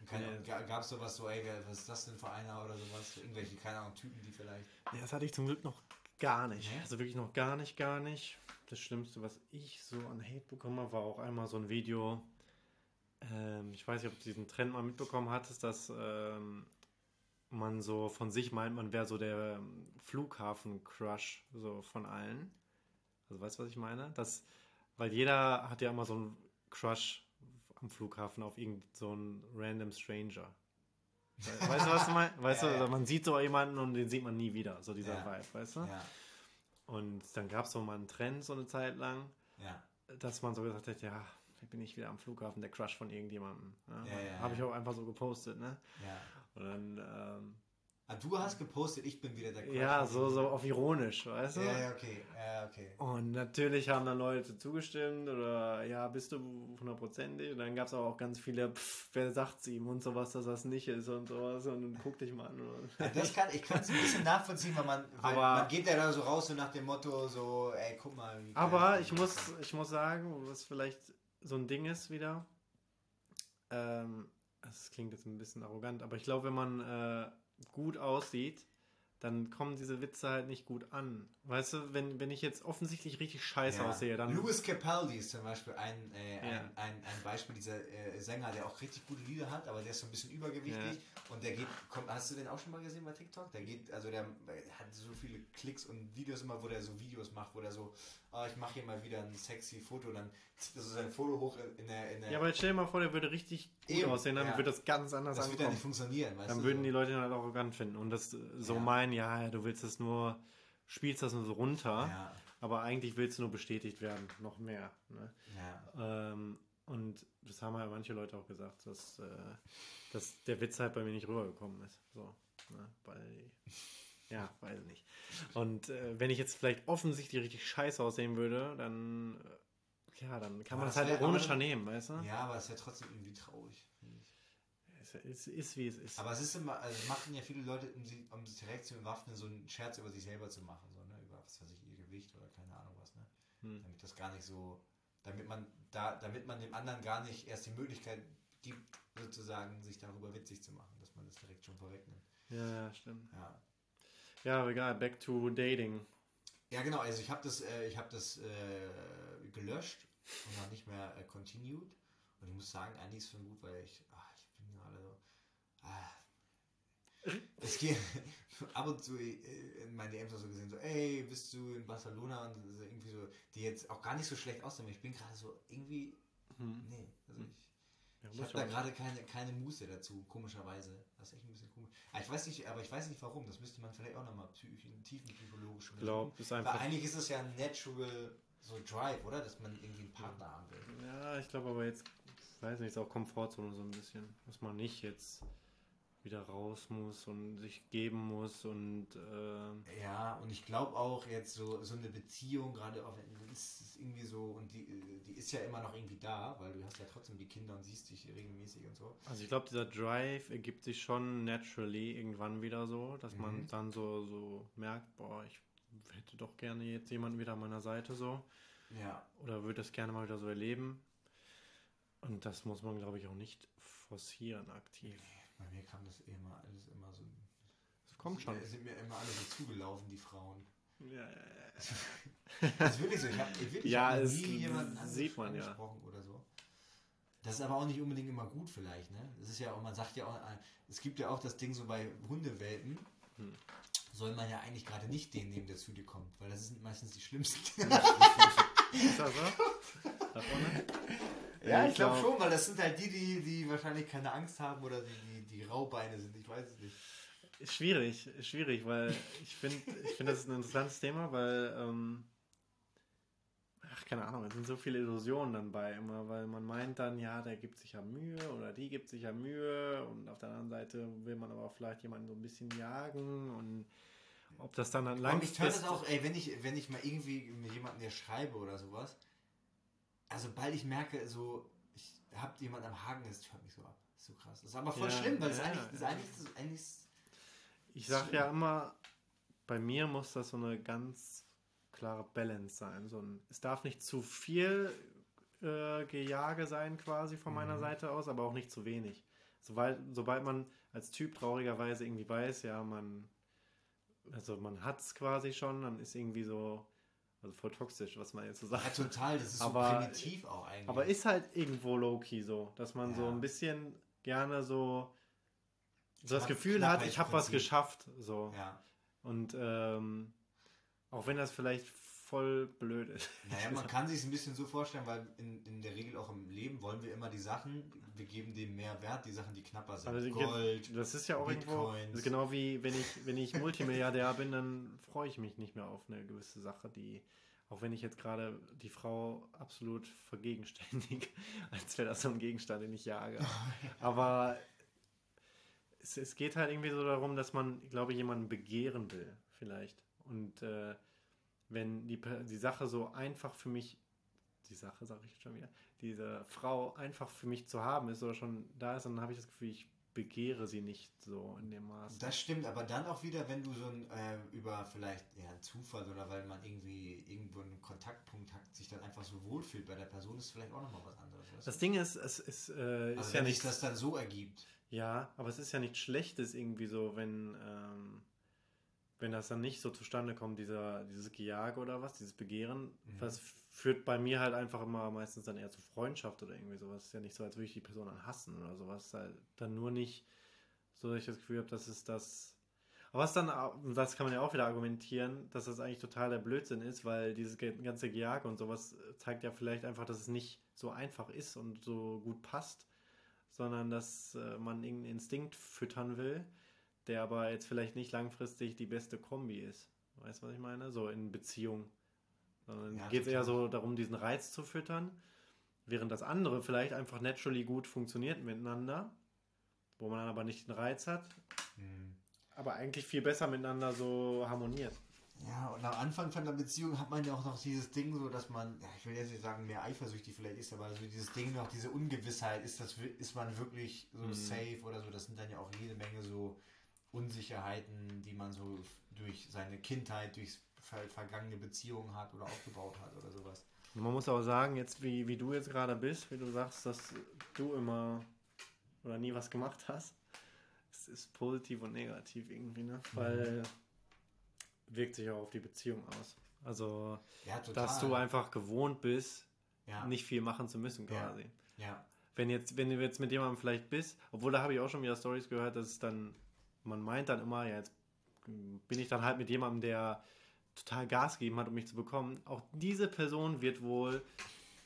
Und keine, ja. Gab es sowas so, ey, was ist das denn für einer oder sowas? Irgendwelche, keine Ahnung, Typen, die vielleicht. Ja, das hatte ich zum Glück noch gar nicht. Ja? Also wirklich noch gar nicht, gar nicht. Das Schlimmste, was ich so an Hate bekommen habe, war auch einmal so ein Video. Ähm, ich weiß nicht, ob du diesen Trend mal mitbekommen hattest, dass ähm, man so von sich meint, man wäre so der Flughafen-Crush so von allen. Also weißt du, was ich meine? Das, weil jeder hat ja immer so einen Crush am Flughafen auf irgendeinen so random Stranger. Weißt du, was du meinst? [laughs] Weißt ja, du, ja. man sieht so jemanden und den sieht man nie wieder, so dieser ja. Vibe, weißt du? Ja. Und dann gab es so mal einen Trend so eine Zeit lang, ja. dass man so gesagt hat, ja, bin ich wieder am Flughafen, der Crush von irgendjemandem. Ne? Ja, Habe ich auch einfach so gepostet, ne? Und dann ähm, Ah, du hast gepostet, ich bin wieder der Crush. Ja, so, so auf ironisch, weißt du? Ja, ja, okay. Ja, okay. Und natürlich haben dann Leute zugestimmt oder ja, bist du hundertprozentig? Und dann gab es auch ganz viele, pff, wer sagt's ihm und sowas, dass das nicht ist und sowas und guck dich mal an. Ja, das kann, ich kann es ein bisschen nachvollziehen, weil man, weil aber, man geht ja da so raus so nach dem Motto so, ey, guck mal. aber ich muss, ich muss sagen, was vielleicht so ein Ding ist wieder, ähm, das klingt jetzt ein bisschen arrogant, aber ich glaube, wenn man äh, gut aussieht, dann kommen diese Witze halt nicht gut an. Weißt du, wenn, wenn ich jetzt offensichtlich richtig scheiße ja. aussehe, dann. Louis Capaldi ist zum Beispiel ein, äh, ja. ein, ein, ein, Beispiel dieser äh, Sänger, der auch richtig gute Lieder hat, aber der ist so ein bisschen übergewichtig ja. und der geht, kommt, hast du den auch schon mal gesehen bei TikTok? Der geht, also der, hat so viele Klicks und Videos immer, wo der so Videos macht, wo der so, oh, ich mache hier mal wieder ein sexy Foto, dann zieht er so sein Foto hoch in der, in der Ja, aber stell dir mal vor, der würde richtig gut Eben, aussehen, dann würde das ganz anders das ankommen. Würde ja nicht funktionieren, weißt Dann du? würden die Leute ihn halt arrogant finden und das so meinen, ja, du willst das nur, spielst das nur so runter, ja. aber eigentlich willst du nur bestätigt werden, noch mehr. Ne? Ja. Ähm, und das haben ja manche Leute auch gesagt, dass, äh, dass der Witz halt bei mir nicht rübergekommen ist. So, ne? Weil, ja, weiß nicht. Und äh, wenn ich jetzt vielleicht offensichtlich richtig scheiße aussehen würde, dann, äh, ja, dann kann aber man das halt ironischer nehmen, weißt du? Ja, aber es wäre trotzdem irgendwie traurig. Es ist, wie es ist. Aber es ist immer, also machen ja viele Leute, um, sie, um sich direkt zu bewaffnen, so einen Scherz über sich selber zu machen, so, ne? über was weiß ich, ihr Gewicht oder keine Ahnung was, ne? Hm. Damit das gar nicht so, damit man da, damit man dem anderen gar nicht erst die Möglichkeit gibt, sozusagen sich darüber witzig zu machen, dass man das direkt schon vorwegnimmt. Ja, stimmt. Ja. Ja, aber egal, back to dating. Ja, genau, also ich habe das, äh, ich habe das äh, gelöscht und dann nicht mehr äh, continued. Und ich muss sagen, eigentlich ist es schon gut, weil ich, ach, ich bin gerade so. Ah, es geht ab und zu äh, in meinen DMs auch so gesehen, so, ey, bist du in Barcelona und irgendwie so, die jetzt auch gar nicht so schlecht aussehen. Ich bin gerade so irgendwie, hm. nee, also ich, ja, ich habe da gerade keine, keine Muße dazu, komischerweise. Das ist echt ein bisschen komisch. Aber ich weiß nicht, aber ich weiß nicht warum. Das müsste man vielleicht auch nochmal tiefenpsychologisch untersuchen. Weil eigentlich ist es ja ein natural so Drive, oder? Dass man irgendwie einen Partner haben will. Ja, ich glaube aber jetzt weiß nicht, ist auch Komfortzone so ein bisschen, dass man nicht jetzt wieder raus muss und sich geben muss und äh ja und ich glaube auch jetzt so so eine Beziehung gerade auch ist irgendwie so und die die ist ja immer noch irgendwie da weil du hast ja trotzdem die Kinder und siehst dich regelmäßig und so also ich glaube dieser Drive ergibt sich schon naturally irgendwann wieder so dass mhm. man dann so so merkt boah ich hätte doch gerne jetzt jemanden wieder an meiner Seite so ja oder würde das gerne mal wieder so erleben und das muss man, glaube ich, auch nicht forcieren aktiv. Bei mir kam das immer alles immer so. Das kommt schon. Sind mir immer alle so zugelaufen, die Frauen. Ja, ja, ja. [laughs] das ist wirklich so. Ich habe wirklich ja, hab nie jemanden sieht man ja. oder so. Das ist aber auch nicht unbedingt immer gut vielleicht, ne? Das ist ja auch, man sagt ja auch, es gibt ja auch das Ding so bei Hundewelpen, hm. soll man ja eigentlich gerade nicht den nehmen, der zu dir kommt, weil das sind meistens die schlimmsten. [laughs] ist das so? Da vorne? Ja, ich glaube glaub, schon, weil das sind halt die, die, die wahrscheinlich keine Angst haben oder die, die, die Raubeine sind. Ich weiß es nicht. Ist schwierig, ist schwierig, weil ich finde, ich finde, das ist ein interessantes Thema, weil, ähm, ach, keine Ahnung, es sind so viele Illusionen dann bei immer, weil man meint dann, ja, der gibt sich ja Mühe oder die gibt sich ja Mühe und auf der anderen Seite will man aber vielleicht jemanden so ein bisschen jagen und ob das dann dann langfristig... Und ich höre das auch, ey, wenn ich, wenn ich mal irgendwie mit jemandem hier schreibe oder sowas, also bald ich merke, so, ich habe jemand am Haken, das hört mich so ab. Das ist so krass. Das ist aber voll ja, schlimm, weil ja, es eigentlich, ja. eigentlich, eigentlich Ich sag ja immer, bei mir muss das so eine ganz klare Balance sein. So ein, es darf nicht zu viel äh, Gejage sein quasi von meiner Mhm. Seite aus, aber auch nicht zu wenig. Sobald, sobald man als Typ traurigerweise irgendwie weiß, ja, man, also man hat es quasi schon, dann ist irgendwie so, also voll toxisch, was man jetzt so Ja, sagt. total, das ist Aber- so primitiv auch eigentlich. Aber ist halt irgendwo low-key so, dass man so Ja. ein bisschen gerne so, so das Gefühl hat, ich habe was geschafft. So. ja. Und ähm, auch wenn das vielleicht voll blöd ist. [laughs] Naja, man kann sich es ein bisschen so vorstellen, weil in, in der Regel auch im Leben wollen wir immer die Sachen, wir geben dem mehr Wert, die Sachen, die knapper sind. Also, Gold. Das ist ja auch irgendwo. Bitcoins. Ist genau wie wenn ich, wenn ich Multimilliardär bin, dann freue ich mich nicht mehr auf eine gewisse Sache, die, auch wenn ich jetzt gerade die Frau absolut vergegenständige, [laughs] als wäre das so ein Gegenstand, den ich jage. [laughs] Aber es, es geht halt irgendwie so darum, dass man, glaube ich, jemanden begehren will, vielleicht. Und äh, wenn die, die Sache so einfach für mich, die Sache sage ich jetzt schon wieder, diese Frau einfach für mich zu haben ist oder schon da ist, dann habe ich das Gefühl, ich begehre sie nicht so in dem Maß. Das stimmt, aber dann auch wieder, wenn du so ein, äh, über vielleicht ja, Zufall oder weil man irgendwie irgendwo einen Kontaktpunkt hat, sich dann einfach so wohlfühlt bei der Person, ist vielleicht auch nochmal was anderes. du? Das Ding ist, es ist, äh, ist also ja wenn sich nicht. das dann so ergibt. Ja, aber es ist ja nichts Schlechtes irgendwie so, wenn, ähm, wenn das dann nicht so zustande kommt, dieser, dieses Gejage oder was, dieses Begehren. Mhm. Das führt bei mir halt einfach immer meistens dann eher zu Freundschaft oder irgendwie sowas. ist ja nicht so, als würde ich die Person dann hassen oder sowas. Halt dann nur nicht so, dass ich das Gefühl habe, das ist das. Aber was dann, das kann man ja auch wieder argumentieren, dass das eigentlich total der Blödsinn ist, weil dieses ganze Gejage und sowas zeigt ja vielleicht einfach, dass es nicht so einfach ist und so gut passt sondern dass äh, man irgendeinen Instinkt füttern will, der aber jetzt vielleicht nicht langfristig die beste Kombi ist. Weißt du, was ich meine? So in Beziehung. Sondern Ja, geht es eher so darum, diesen Reiz zu füttern, während das andere vielleicht einfach naturally gut funktioniert miteinander, wo man dann aber nicht den Reiz hat, Hm. aber eigentlich viel besser miteinander so harmoniert. Ja, und am Anfang von der Beziehung hat man ja auch noch dieses Ding so, dass man, ich will jetzt nicht sagen, mehr eifersüchtig vielleicht ist, aber so dieses Ding noch, diese Ungewissheit, ist das ist man wirklich so Mhm. safe oder so, das sind dann ja auch jede Menge so Unsicherheiten, die man so durch seine Kindheit, durch ver vergangene Beziehungen hat oder aufgebaut hat oder sowas. Und man muss auch sagen, jetzt wie, wie du jetzt gerade bist, wie du sagst, dass du immer oder nie was gemacht hast, es ist positiv und negativ irgendwie, ne? Weil wirkt sich auch auf die Beziehung aus. Also, Ja, dass du einfach gewohnt bist, ja, nicht viel machen zu müssen Ja. quasi. ja, Wenn jetzt, wenn du jetzt mit jemandem vielleicht bist, obwohl da habe ich auch schon wieder Stories gehört, dass es dann, man meint dann immer, ja, jetzt bin ich dann halt mit jemandem, der total Gas gegeben hat, um mich zu bekommen. Auch diese Person wird wohl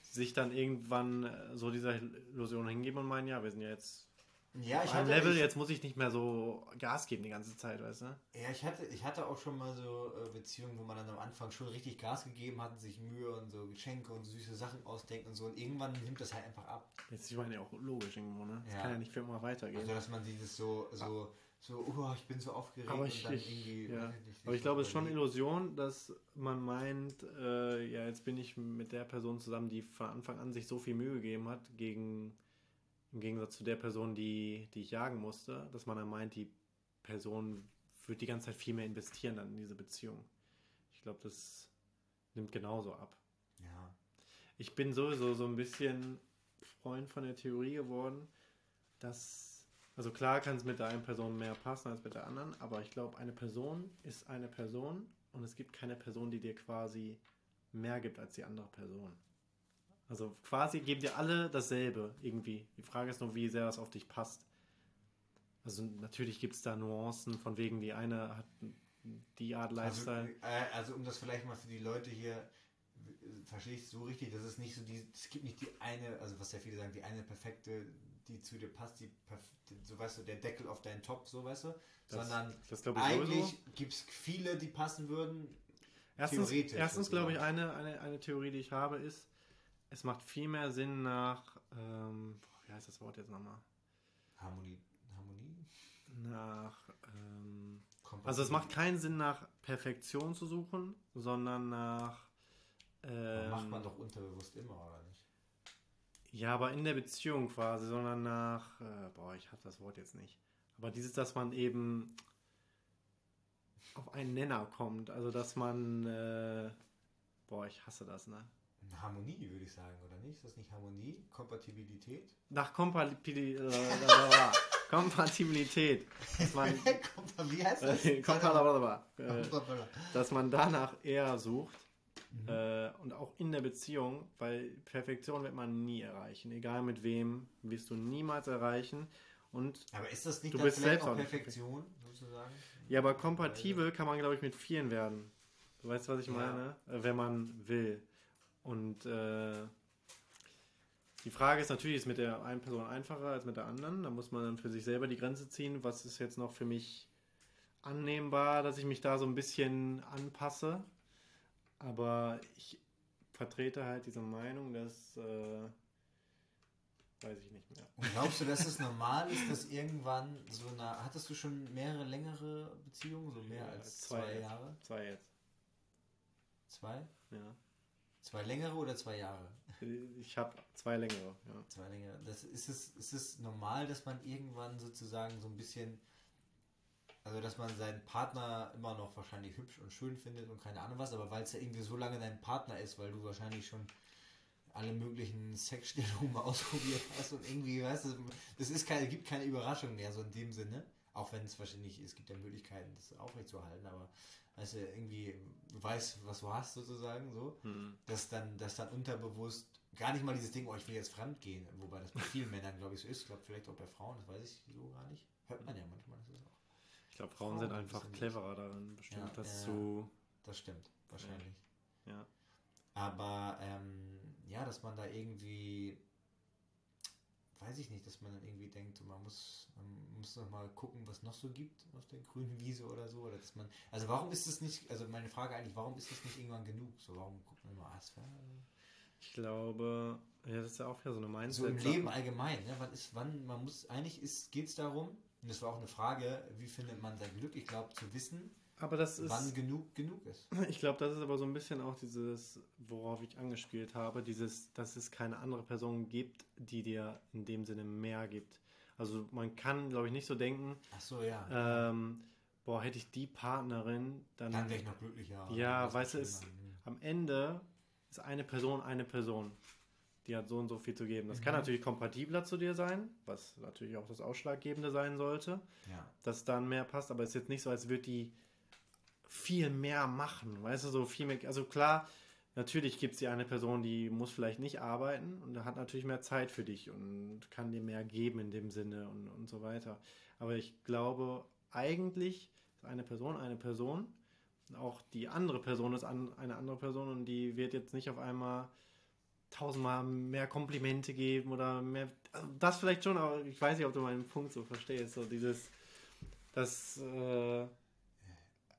sich dann irgendwann äh, so dieser Illusion hingeben und meinen, ja, wir sind ja jetzt ja, ich hatte, Level, ich, jetzt muss ich nicht mehr so Gas geben die ganze Zeit, weißt du? Ja, ich hatte, ich hatte auch schon mal so äh, Beziehungen, wo man dann am Anfang schon richtig Gas gegeben hat, sich Mühe und so Geschenke und süße Sachen ausdenkt und so. Und irgendwann nimmt das halt einfach ab. Jetzt, ich meine ja auch logisch irgendwo, ne? Das Ja. kann ja nicht für immer weitergehen. Also, dass man dieses so, so, so, oh, ich bin so aufgeregt Aber ich, ich, ja. Aber ich glaube, es ist schon. Illusion, dass man meint, äh, ja, jetzt bin ich mit der Person zusammen, die von Anfang an sich so viel Mühe gegeben hat, gegen, im Gegensatz zu der Person, die, die ich jagen musste, dass man dann meint, die Person wird die ganze Zeit viel mehr investieren dann in diese Beziehung. Ich glaube, das nimmt genauso ab. Ja. Ich bin sowieso so ein bisschen Freund von der Theorie geworden, dass, also klar kann es mit der einen Person mehr passen als mit der anderen, aber ich glaube, eine Person ist eine Person und es gibt keine Person, die dir quasi mehr gibt als die andere Person. Also quasi geben dir alle dasselbe irgendwie. Die Frage ist nur, wie sehr das auf dich passt. Also natürlich gibt es da Nuancen, von wegen die eine hat die Art Also, Lifestyle. äh, also, um das vielleicht mal für die Leute hier, verstehe ich so richtig, dass es nicht so die, es gibt nicht die eine, also was ja viele sagen, die eine perfekte, die zu dir passt, die, so weißt du, der Deckel auf deinen Top, so weißt du, Das- sondern das eigentlich gibt es viele, die passen würden. Erstens, Theoretisch erstens glaube ich, eine, eine, eine Theorie, die ich habe, ist, es macht viel mehr Sinn nach, ähm, wie heißt das Wort jetzt nochmal? Harmonie, Harmonie? Nach, ähm, also es macht keinen Sinn nach Perfektion zu suchen, sondern nach, ähm, macht man doch unterbewusst immer, oder nicht? ja, aber in der Beziehung quasi, sondern nach, äh, boah, ich habe das Wort jetzt nicht. Aber dieses, dass man eben, auf einen Nenner kommt. Also dass man, äh, boah, ich hasse das, ne? Harmonie, würde ich sagen, oder nicht? Ist das nicht Harmonie? Kompatibilität? Nach Kompatibilität. Äh, [laughs] Kompatibilität. Dass man, [laughs] Wie heißt das? [laughs] äh, dass man danach eher sucht. Mhm. Äh, und auch in der Beziehung, weil Perfektion wird man nie erreichen. Egal mit wem, wirst du niemals erreichen. Und aber ist das nicht du bist selbst auch Perfektion, sozusagen? Ja, aber kompatibel kann man, glaube ich, mit vielen werden. Du weißt, was ich ja. meine? Äh, wenn man will. Und äh, die Frage ist natürlich, ist mit der einen Person einfacher als mit der anderen. Da muss man dann für sich selber die Grenze ziehen. Was ist jetzt noch für mich annehmbar, dass ich mich da so ein bisschen anpasse? Aber ich vertrete halt diese Meinung, dass äh, weiß ich nicht mehr. Und glaubst du, dass es normal ist, dass irgendwann so eine. Hattest du schon mehrere längere Beziehungen, so mehr ja, als zwei, zwei Jahre? Zwei jetzt. Zwei? Ja. Zwei längere oder zwei Jahre? Ich habe zwei längere, ja. Zwei längere. Das, ist, es, ist es normal, dass man irgendwann sozusagen so ein bisschen, also dass man seinen Partner immer noch wahrscheinlich hübsch und schön findet und keine Ahnung was, aber weil es ja irgendwie so lange dein Partner ist, weil du wahrscheinlich schon alle möglichen Sexstellungen mal [laughs] ausprobiert hast und irgendwie, weißt du, das ist keine, gibt keine Überraschung mehr, so in dem Sinne. Auch wenn es wahrscheinlich, es gibt ja Möglichkeiten, das aufrechtzuerhalten, aber weißt du, irgendwie, du weißt, was du hast sozusagen, so, mhm. dass dann, dass dann unterbewusst gar nicht mal dieses Ding, oh, ich will jetzt fremd gehen, wobei das bei vielen Männern, glaube ich, so ist. Ich glaube, vielleicht auch bei Frauen, das weiß ich so gar nicht. Hört man ja manchmal, das ist auch. Glaube, Frauen, Frauen, sind einfach cleverer darin, bestimmt ja, das ja, zu. Das stimmt, wahrscheinlich. Ja. Aber, ähm, ja, dass man da irgendwie weiß ich nicht, dass man dann irgendwie denkt, man muss, man muss noch mal gucken, was noch so gibt auf der grünen Wiese oder so. Oder dass man, also warum ist es nicht, also meine Frage eigentlich, warum ist es nicht irgendwann genug? So, warum guckt man immer Asphalt? Ich glaube, ja, das ist ja auch wieder so eine Mindset. So im Leben allgemein, ne? Wann ist, wann, man muss, eigentlich geht es darum, und das war auch eine Frage, wie findet man sein Glück? Ich glaube, zu wissen, aber das ist, wann genug genug ist. Ich glaube, das ist aber so ein bisschen auch dieses, worauf ich angespielt habe, dieses, dass es keine andere Person gibt, die dir in dem Sinne mehr gibt. Also man kann, glaube ich, nicht so denken. Ach so, ja. Ähm, boah, hätte ich die Partnerin, dann. Dann wäre ich noch glücklicher. Ja, weißt du, ist, am Ende ist eine Person eine Person. Die hat so und so viel zu geben. Das mhm. kann natürlich kompatibler zu dir sein, was natürlich auch das Ausschlaggebende sein sollte, ja. dass dann mehr passt, aber es ist jetzt nicht so, als würde die viel mehr machen. Weißt du, so viel mehr. Also klar, natürlich gibt es die eine Person, die muss vielleicht nicht arbeiten und hat natürlich mehr Zeit für dich und kann dir mehr geben in dem Sinne und, und so weiter. Aber ich glaube, eigentlich ist eine Person eine Person. Auch die andere Person ist an, eine andere Person und die wird jetzt nicht auf einmal tausendmal mehr Komplimente geben oder mehr. Also das vielleicht schon, aber ich weiß nicht, ob du meinen Punkt so verstehst. So dieses, dass. Äh,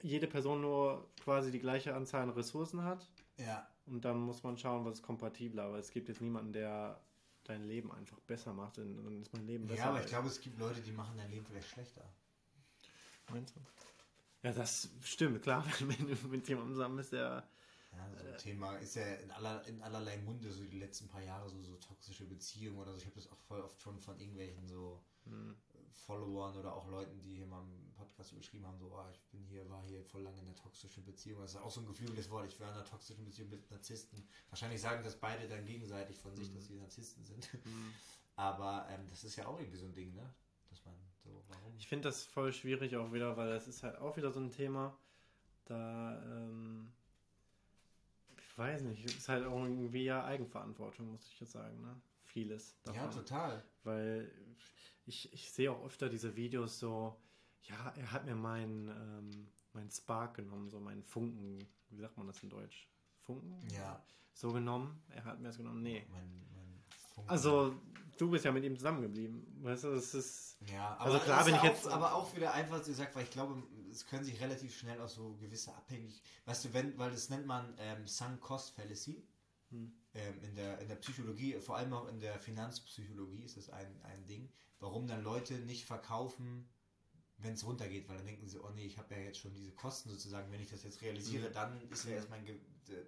jede Person nur quasi die gleiche Anzahl an Ressourcen hat. Ja. Und dann muss man schauen, was ist kompatibler. Aber es gibt jetzt niemanden, der dein Leben einfach besser macht. Dann ist mein Leben besser. Ja, aber ich glaube, es gibt Leute, die machen dein Leben vielleicht schlechter. Meinst du? Ja, das stimmt, klar, [laughs] wenn du mit jemandem zusammen bist, der. Ja, so ein äh, Thema ist ja in, aller, in allerlei Munde, so die letzten paar Jahre, so, so toxische Beziehungen oder so. Ich habe das auch voll oft schon von irgendwelchen so hm. Followern oder auch Leuten, die hier mal im Podcast überschrieben haben, so, oh, ich bin hier, war hier voll lange in einer toxischen Beziehung. Das ist auch so ein geflügeltes Wort. Ich war in einer toxischen Beziehung mit Narzissten. Wahrscheinlich sagen das beide dann gegenseitig von sich, mhm. dass sie Narzissten sind. Mhm. [laughs] Aber ähm, das ist ja auch irgendwie so ein Ding, ne? Dass man so, warum? Ich finde das voll schwierig auch wieder, weil das ist halt auch wieder so ein Thema, da, ähm, weiß nicht, ist halt auch irgendwie ja Eigenverantwortung, muss ich jetzt sagen, ne? Vieles davon. Ja, total. Weil ich, ich sehe auch öfter diese Videos so, ja, er hat mir meinen ähm, mein Spark genommen, so meinen Funken, wie sagt man das in Deutsch? Funken? Ja. So genommen, er hat mir das genommen, nee. Mein, mein also, du bist ja mit ihm zusammengeblieben, weißt du, das ist... Ja, aber, also klar, wenn ich jetzt... Aber auch wieder einfach, gesagt, weil ich glaube, es können sich relativ schnell auch so gewisse abhängig, weißt du, wenn, weil das nennt man ähm, Sunk Cost Fallacy. Hm. Ähm, in, der, in der Psychologie, vor allem auch in der Finanzpsychologie ist das ein, ein Ding, warum dann Leute nicht verkaufen, wenn es runtergeht, weil dann denken sie, oh nee, ich habe ja jetzt schon diese Kosten sozusagen, wenn ich das jetzt realisiere, mhm. dann ist ja erst mein Ge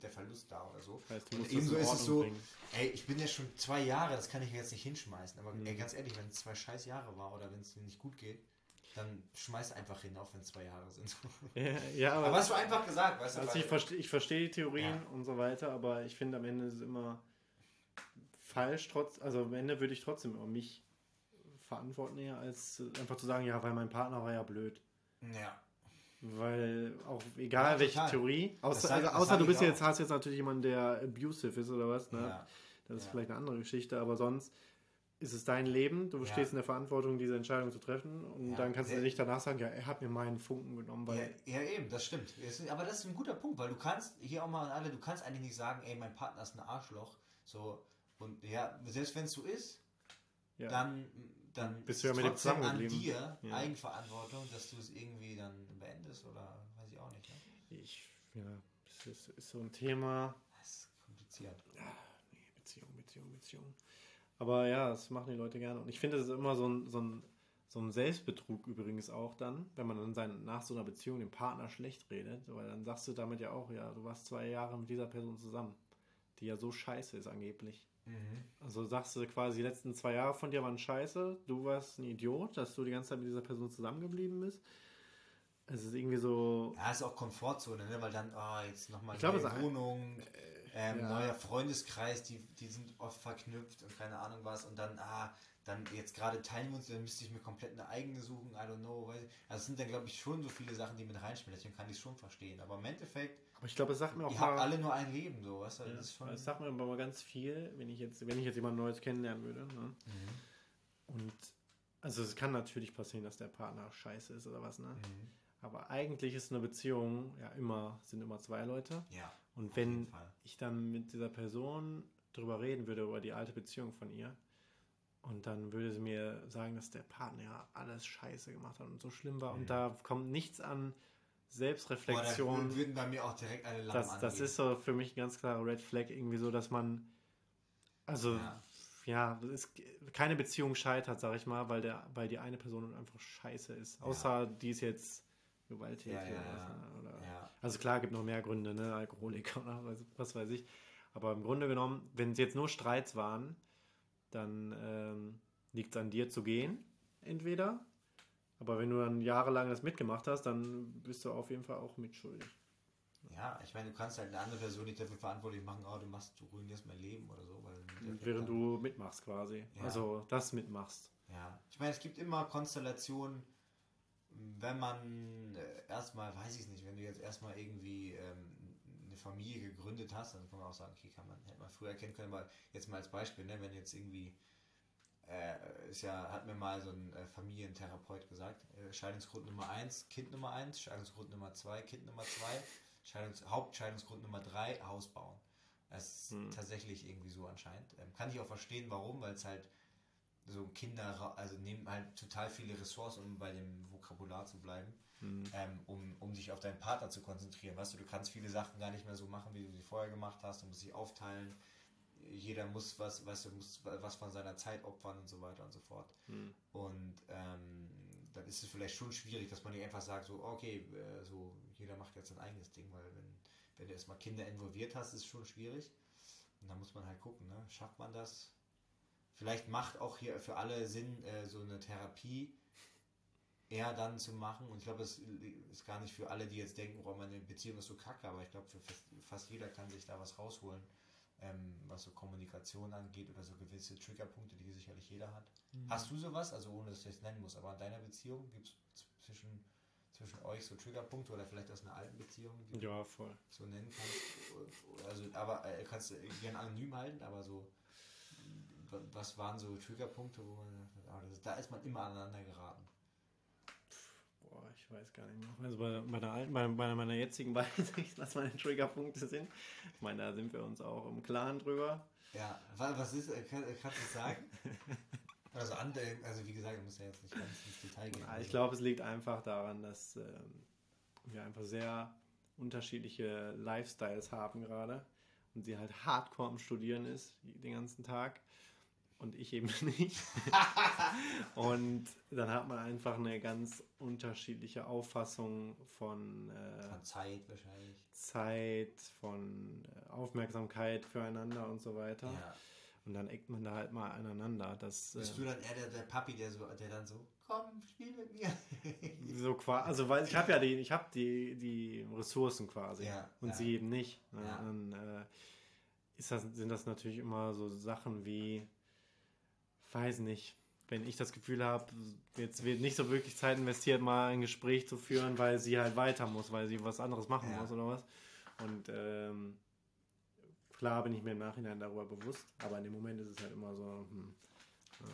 der Verlust da oder so. Das heißt, und ebenso ist es so, bringen. ey, ich bin ja schon zwei Jahre, das kann ich jetzt nicht hinschmeißen, aber mhm. ey, ganz ehrlich, wenn es zwei scheiß Jahre war oder wenn es mir nicht gut geht, dann schmeiß einfach hin, auch wenn es zwei Jahre sind. [laughs] Ja, ja aber, aber hast du einfach gesagt, weißt du? Also ich verstehe ich versteh die Theorien ja. und so weiter, aber ich finde am Ende ist es immer falsch, trotz, also am Ende würde ich trotzdem immer mich verantworten eher, als einfach zu sagen, ja, weil mein Partner war ja blöd. Ja. Weil auch egal ja, welche Theorie, außer, also, außer du bist jetzt, hast jetzt natürlich jemanden, der abusive ist oder was, ne? Ja. Das ist ja. vielleicht eine andere Geschichte, aber sonst ist es dein Leben, du stehst in der Verantwortung, diese Entscheidung zu treffen und dann kannst du nicht danach sagen, ja, er hat mir meinen Funken genommen. Weil ja, eben, das stimmt. Aber das ist ein guter Punkt, weil du kannst, hier auch mal an alle, du kannst eigentlich nicht sagen, ey, mein Partner ist ein Arschloch, so, und ja, selbst wenn es so ist, dann dann bist du ja mit dem zusammengeblieben. an dir ja. Eigenverantwortung, dass du es irgendwie dann beendest oder weiß ich auch nicht. Ne? Ich, ja, das ist, ist, so ein Thema. Das ist kompliziert. Ja, nee, Beziehung, Beziehung, Beziehung. Aber ja, das machen die Leute gerne. Und ich finde, das ist immer so ein, so ein, so ein Selbstbetrug übrigens auch dann, wenn man dann sein, nach so einer Beziehung dem Partner schlecht redet, weil dann sagst du damit ja auch, ja, du warst zwei Jahre mit dieser Person zusammen, die ja so scheiße ist angeblich. Mhm. Also sagst du quasi, die letzten zwei Jahre von dir waren scheiße, du warst ein Idiot, dass du die ganze Zeit mit dieser Person zusammengeblieben bist. Es ist irgendwie so. Ja, ist auch Komfortzone, ne? weil dann, oh, jetzt nochmal neue glaube, Wohnung, äh, ähm, ja. neuer Freundeskreis, die, die sind oft verknüpft und keine Ahnung was und dann, ah, dann jetzt gerade teilen wir uns, dann müsste ich mir komplett eine eigene suchen, I don't know. Weiß ich. Also es sind dann, glaube ich, schon so viele Sachen, die mit reinspielen, deswegen kann ich es schon verstehen. Aber im Endeffekt aber ich glaube, es sagt mir auch Ihr mal. habt alle nur ein Leben, so, weißt du? Ja, das, das sagt mir aber mal ganz viel, wenn ich jetzt, wenn ich jetzt jemand Neues kennenlernen würde. Ne? Mhm. Und also es kann natürlich passieren, dass der Partner scheiße ist oder was, ne? Mhm. Aber eigentlich ist eine Beziehung ja immer, sind immer zwei Leute. Ja. Und wenn ich dann mit dieser Person drüber reden würde, über die alte Beziehung von ihr, und dann würde sie mir sagen, dass der Partner ja alles scheiße gemacht hat und so schlimm war. Mhm. Und da kommt nichts an Selbstreflexion. Boah, würden bei mir auch direkt alle Lampen das, das ist so für mich ein ganz klarer Red Flag, irgendwie so, dass man, also, ja, ja ist, keine Beziehung scheitert, sag ich mal, weil, der, weil die eine Person einfach scheiße ist. Außer ja. die ist jetzt gewalttätig ja, oder, was, oder Also klar, gibt noch mehr Gründe, ne, Alkoholiker [laughs] oder was, was weiß ich. Aber im Grunde genommen, wenn es jetzt nur Streits waren, dann ähm, liegt es an dir zu gehen, entweder aber wenn du dann jahrelang das mitgemacht hast, dann bist du auf jeden Fall auch mitschuldig. Ja, ich meine, du kannst halt eine andere Person nicht dafür verantwortlich machen, oh, du machst, du ruinierst mein Leben oder so. Während du mitmachst quasi. Ja. Also das mitmachst. Ja, ich meine, es gibt immer Konstellationen, wenn man äh, erstmal, weiß ich nicht, wenn du jetzt erstmal irgendwie ähm, eine Familie gegründet hast, dann kann man auch sagen, okay, kann man, hätte man früher erkennen können, weil jetzt mal als Beispiel, ne, wenn jetzt irgendwie äh, ist ja, hat mir mal so ein äh, Familientherapeut gesagt, äh, Scheidungsgrund Nummer 1, Kind Nummer 1, Scheidungsgrund Nummer 2, Kind Nummer 2, Scheidungs Hauptscheidungsgrund Nummer 3, Haus bauen. Das ist hm. tatsächlich irgendwie so anscheinend. Ähm, kann ich auch verstehen, warum, weil es halt so Kinder, also nehmen halt total viele Ressourcen, um bei dem Vokabular zu bleiben, hm. ähm, um, um sich auf deinen Partner zu konzentrieren. Weißt du, du kannst viele Sachen gar nicht mehr so machen, wie du sie vorher gemacht hast, du musst sie aufteilen jeder muss was, weißt du, muss was von seiner Zeit opfern und so weiter und so fort. Hm. Und ähm, dann ist es vielleicht schon schwierig, dass man nicht einfach sagt, so, okay, äh, so, jeder macht jetzt sein eigenes Ding, weil wenn, wenn du erstmal Kinder involviert hast, ist es schon schwierig. Und da muss man halt gucken, ne? schafft man das? Vielleicht macht auch hier für alle Sinn, äh, so eine Therapie eher dann zu machen. Und ich glaube, es ist gar nicht für alle, die jetzt denken, oh, meine Beziehung ist so kacke, aber ich glaube, für fast jeder kann sich da was rausholen ähm, was so Kommunikation angeht oder so gewisse Triggerpunkte, die sicherlich jeder hat. Mhm. Hast du sowas, also ohne dass ich es nennen muss, aber in deiner Beziehung gibt es zwischen, zwischen euch so Triggerpunkte oder vielleicht aus einer alten Beziehung, die ja, voll. du so nennen kannst? Also, aber äh, kannst du gerne anonym halten, aber so, was waren so Triggerpunkte, wo man, da ist man immer aneinander geraten? Boah, ich weiß gar nicht mehr. Also bei meiner alten, bei, bei meiner jetzigen [laughs] weiß ich, was meine Triggerpunkte sind. Ich meine, da sind wir uns auch im Klaren drüber. Ja, was ist, äh, kann, kannst du sagen? [laughs] Also, also wie gesagt, ich muss ja jetzt nicht ganz ins Detail gehen. Ich glaube, es liegt einfach daran, dass ähm, wir einfach sehr unterschiedliche Lifestyles haben gerade und sie halt hardcore am Studieren ist den ganzen Tag und ich eben [laughs] nicht. [laughs] und dann hat man einfach eine ganz unterschiedliche Auffassung von, äh, von Zeit wahrscheinlich. Zeit, von äh, Aufmerksamkeit füreinander und so weiter. Ja. Und dann eckt man da halt mal aneinander. Das, Bist äh, du dann eher der, der Papi, der, so, der dann so, komm, spiel mit mir? [laughs] so quasi, also weil ich habe ja die, ich habe die, die Ressourcen quasi Ja, und ja. sie eben nicht. Ne? Dann äh, ist das, sind das natürlich immer so Sachen wie, weiß nicht, wenn ich das Gefühl habe, jetzt wird nicht so wirklich Zeit investiert, mal ein Gespräch zu führen, weil sie halt weiter muss, weil sie was anderes machen Ja. muss oder was. Und ähm, klar bin ich mir im Nachhinein darüber bewusst, aber in dem Moment ist es halt immer so, hm, ja.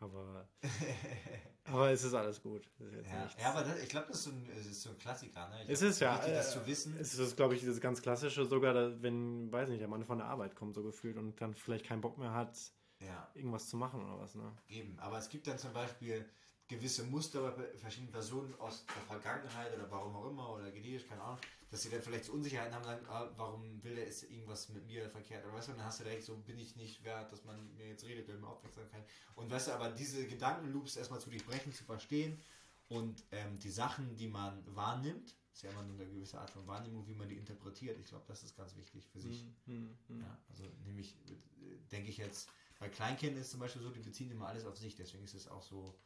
aber, [laughs] aber es ist alles gut. Ist Ja, ja aber das, ich glaube, das ist so ein, es ist so ein Klassiker. Ne? Es ist ja, Wichtig, das äh, zu wissen. Es ist, glaube ich, das ganz klassische, sogar wenn, weiß nicht, der Mann von der Arbeit kommt, so gefühlt und dann vielleicht keinen Bock mehr hat, ja, irgendwas zu machen oder was, ne? eben. Aber es gibt dann zum Beispiel gewisse Muster bei verschiedenen Personen aus der Vergangenheit oder warum auch immer oder genetisch, keine Ahnung, dass sie dann vielleicht so Unsicherheiten haben, sagen, ah, warum will der ist irgendwas mit mir verkehrt oder weißt du, und dann hast du direkt so, bin ich nicht wert, dass man mit mir jetzt redet, will mir Aufmerksamkeit. Und weißt du, aber diese Gedankenloops erstmal zu durchbrechen, zu verstehen und ähm, die Sachen, die man wahrnimmt, ist ja immer nur eine gewisse Art von Wahrnehmung, wie man die interpretiert. Ich glaube, das ist ganz wichtig für sich. Hm, hm, Ja, also nämlich äh, denke ich jetzt, bei Kleinkindern ist zum Beispiel so, die beziehen immer alles auf sich, deswegen ist es auch so,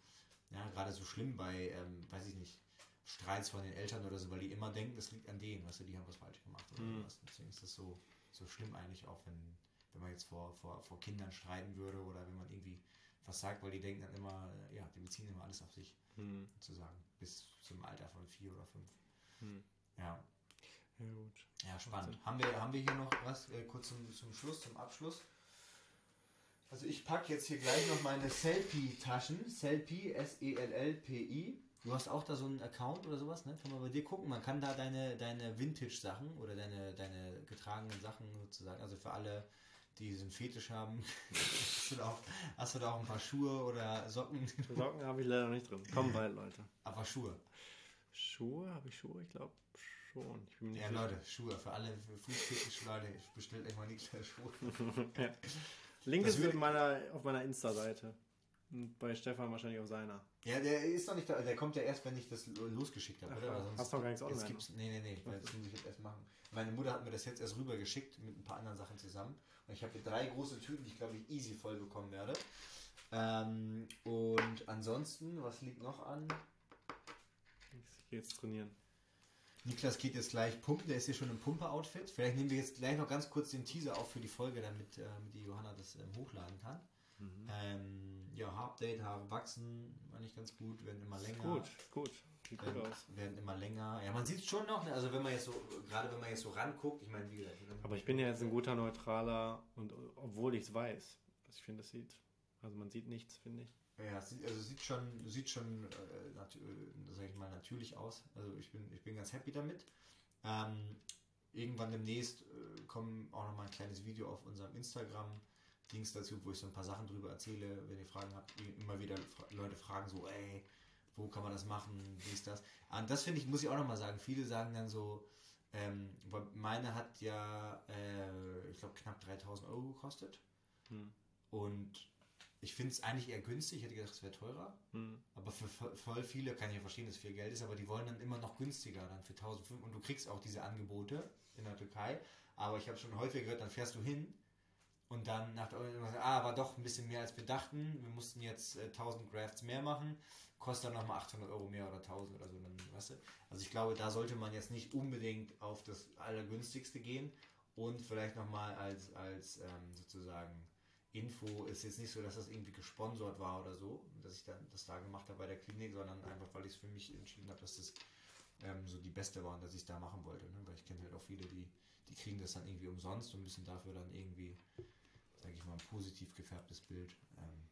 ja, gerade so schlimm bei, ähm, weiß ich nicht, Streits von den Eltern oder so, weil die immer denken, das liegt an denen, weißt du, die haben was falsch gemacht oder Mhm. sowas. Deswegen ist das so, so schlimm eigentlich auch, wenn, wenn man jetzt vor, vor, vor Kindern streiten würde oder wenn man irgendwie was sagt, weil die denken dann immer, ja, die beziehen immer alles auf sich, hm, sozusagen, bis zum Alter von vier oder fünf. hm. Ja, Ja, gut. ja, spannend. Haben wir, haben wir hier noch was äh, kurz zum, zum Schluss, zum Abschluss? Also ich packe jetzt hier gleich noch meine Selfie-Taschen. Selfie, S-E-L-L-P-I. Du hast auch da so einen Account oder sowas, ne? Kann man bei dir gucken. Man kann da deine, deine Vintage-Sachen oder deine, deine getragenen Sachen sozusagen, also für alle, die diesen Fetisch haben, [laughs] hast, du da auch, hast du da auch ein paar Schuhe oder Socken? Socken habe ich leider nicht drin. Kommen bald, Leute. Aber Schuhe. Schuhe, habe ich Schuhe? Ich glaube schon. Ich Ja, Leute, Schuhe. Für alle für Fußfetisch-Leute, bestellt euch mal nichts für Schuhe. [laughs] ja. Link Das ist in meiner, auf meiner Insta-Seite. Und bei Stefan wahrscheinlich auf seiner. Ja, der ist noch nicht da. Der kommt ja erst, wenn ich das losgeschickt habe, Ach, oder? sonst- Hast du noch gar nichts jetzt online? gibt's, Nee, nee, nee. Das muss ich jetzt erst machen. Meine Mutter hat mir das jetzt erst rübergeschickt mit ein paar anderen Sachen zusammen. Und ich habe hier drei große Tüten, die ich glaube ich easy voll bekommen werde. Ähm, und ansonsten, was liegt noch an? Ich gehe jetzt trainieren. Niklas geht jetzt gleich pumpen, der ist hier schon im Pumper-Outfit. Vielleicht nehmen wir jetzt gleich noch ganz kurz den Teaser auf für die Folge, damit ähm, die Johanna das ähm, hochladen kann. Mhm. Ähm, ja, Haarupdate, Haare wachsen, war nicht ganz gut, werden immer länger. Gut, gut. Sieht gut aus. werden immer länger. Ja, man sieht es schon noch, ne? also wenn man jetzt so, gerade wenn man jetzt so ranguckt, ich meine, wie gesagt. Aber ich bin ja jetzt ein guter Neutraler und obwohl ich es weiß. Also ich finde, das sieht. Also man sieht nichts, finde ich. Ja, es sieht, also sieht schon, sieht schon äh, nat äh, sag ich mal, natürlich aus. Also ich bin, ich bin ganz happy damit. Ähm, irgendwann demnächst äh, kommen auch noch mal ein kleines Video auf unserem Instagram. Dings dazu, wo ich so ein paar Sachen drüber erzähle, wenn ihr Fragen habt, immer wieder fra Leute fragen so, ey, wo kann man das machen, dies, das. Und das finde ich, muss ich auch nochmal sagen, viele sagen dann so, ähm, meine hat ja, äh, ich glaube, knapp 3000 Euro gekostet. Hm. Und ich finde es eigentlich eher günstig. Ich hätte gedacht, es wäre teurer. Hm. Aber für vo- voll viele kann ich ja verstehen, dass viel Geld ist, aber die wollen dann immer noch günstiger, dann für 1500. Und du kriegst auch diese Angebote in der Türkei. Aber ich habe schon häufig gehört, dann fährst du hin und dann nach der ah, war doch ein bisschen mehr als wir dachten. Wir mussten jetzt äh, 1000 Grafts mehr machen. Kostet dann nochmal 800 Euro mehr oder 1000 oder so. Dann, weißt du? Also ich glaube, da sollte man jetzt nicht unbedingt auf das Allergünstigste gehen. Und vielleicht nochmal als, als ähm, sozusagen Info ist jetzt nicht so, dass das irgendwie gesponsert war oder so, dass ich dann das da gemacht habe bei der Klinik, sondern einfach, weil ich es für mich entschieden habe, dass das ähm, so die beste war und dass ich es da machen wollte. Ne? Weil ich kenne halt auch viele, die, die kriegen das dann irgendwie umsonst und müssen dafür dann irgendwie, sage ich mal, ein positiv gefärbtes Bild ähm,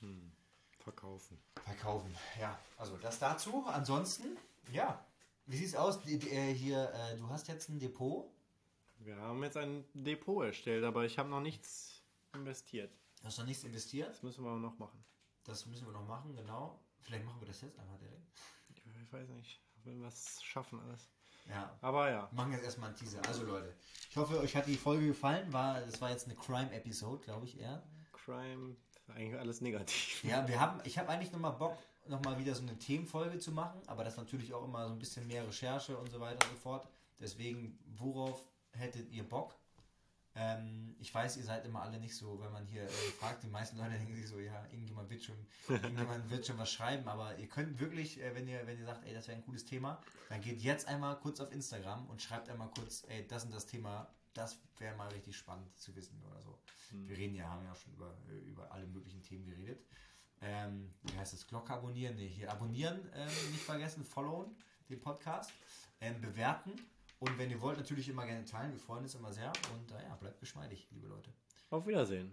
Hm. Verkaufen. verkaufen. Ja, also das dazu. Ansonsten, ja. Wie sieht's aus? Die, die, äh, hier, äh, du hast jetzt ein Depot. Wir haben jetzt ein Depot erstellt, aber ich habe noch nichts investiert. Hast noch nichts investiert? Das müssen wir aber noch machen. Das müssen wir noch machen, genau. Vielleicht machen wir das jetzt einfach direkt. Ich weiß nicht, wenn wir es schaffen alles. Ja, Aber ja. Wir machen jetzt erstmal einen Teaser. Also Leute, ich hoffe, euch hat die Folge gefallen. War, das war jetzt eine Crime-Episode, glaube ich eher. Crime, eigentlich alles negativ. Ja, wir haben, ich habe eigentlich nochmal Bock, nochmal wieder so eine Themenfolge zu machen, aber das ist natürlich auch immer so ein bisschen mehr Recherche und so weiter und so fort. Deswegen, worauf hättet ihr Bock? Ähm, ich weiß, ihr seid immer alle nicht so, wenn man hier äh, fragt, die meisten Leute [laughs] denken sich so, ja, irgendjemand wird schon, irgendjemand wird schon was schreiben, aber ihr könnt wirklich, äh, wenn ihr, wenn ihr sagt, ey, das wäre ein cooles Thema, dann geht jetzt einmal kurz auf Instagram und schreibt einmal kurz, ey, das und das Thema, das wäre mal richtig spannend zu wissen oder so. Hm. Wir reden ja, haben ja auch schon über, äh, über alle möglichen Themen geredet. Ähm, wie heißt das? Glocke abonnieren? Nee, hier abonnieren ähm, nicht vergessen, followen den Podcast, ähm, bewerten und wenn ihr wollt, natürlich immer gerne teilen. Wir freuen uns immer sehr und äh, ja, bleibt geschmeidig, liebe Leute. Auf Wiedersehen.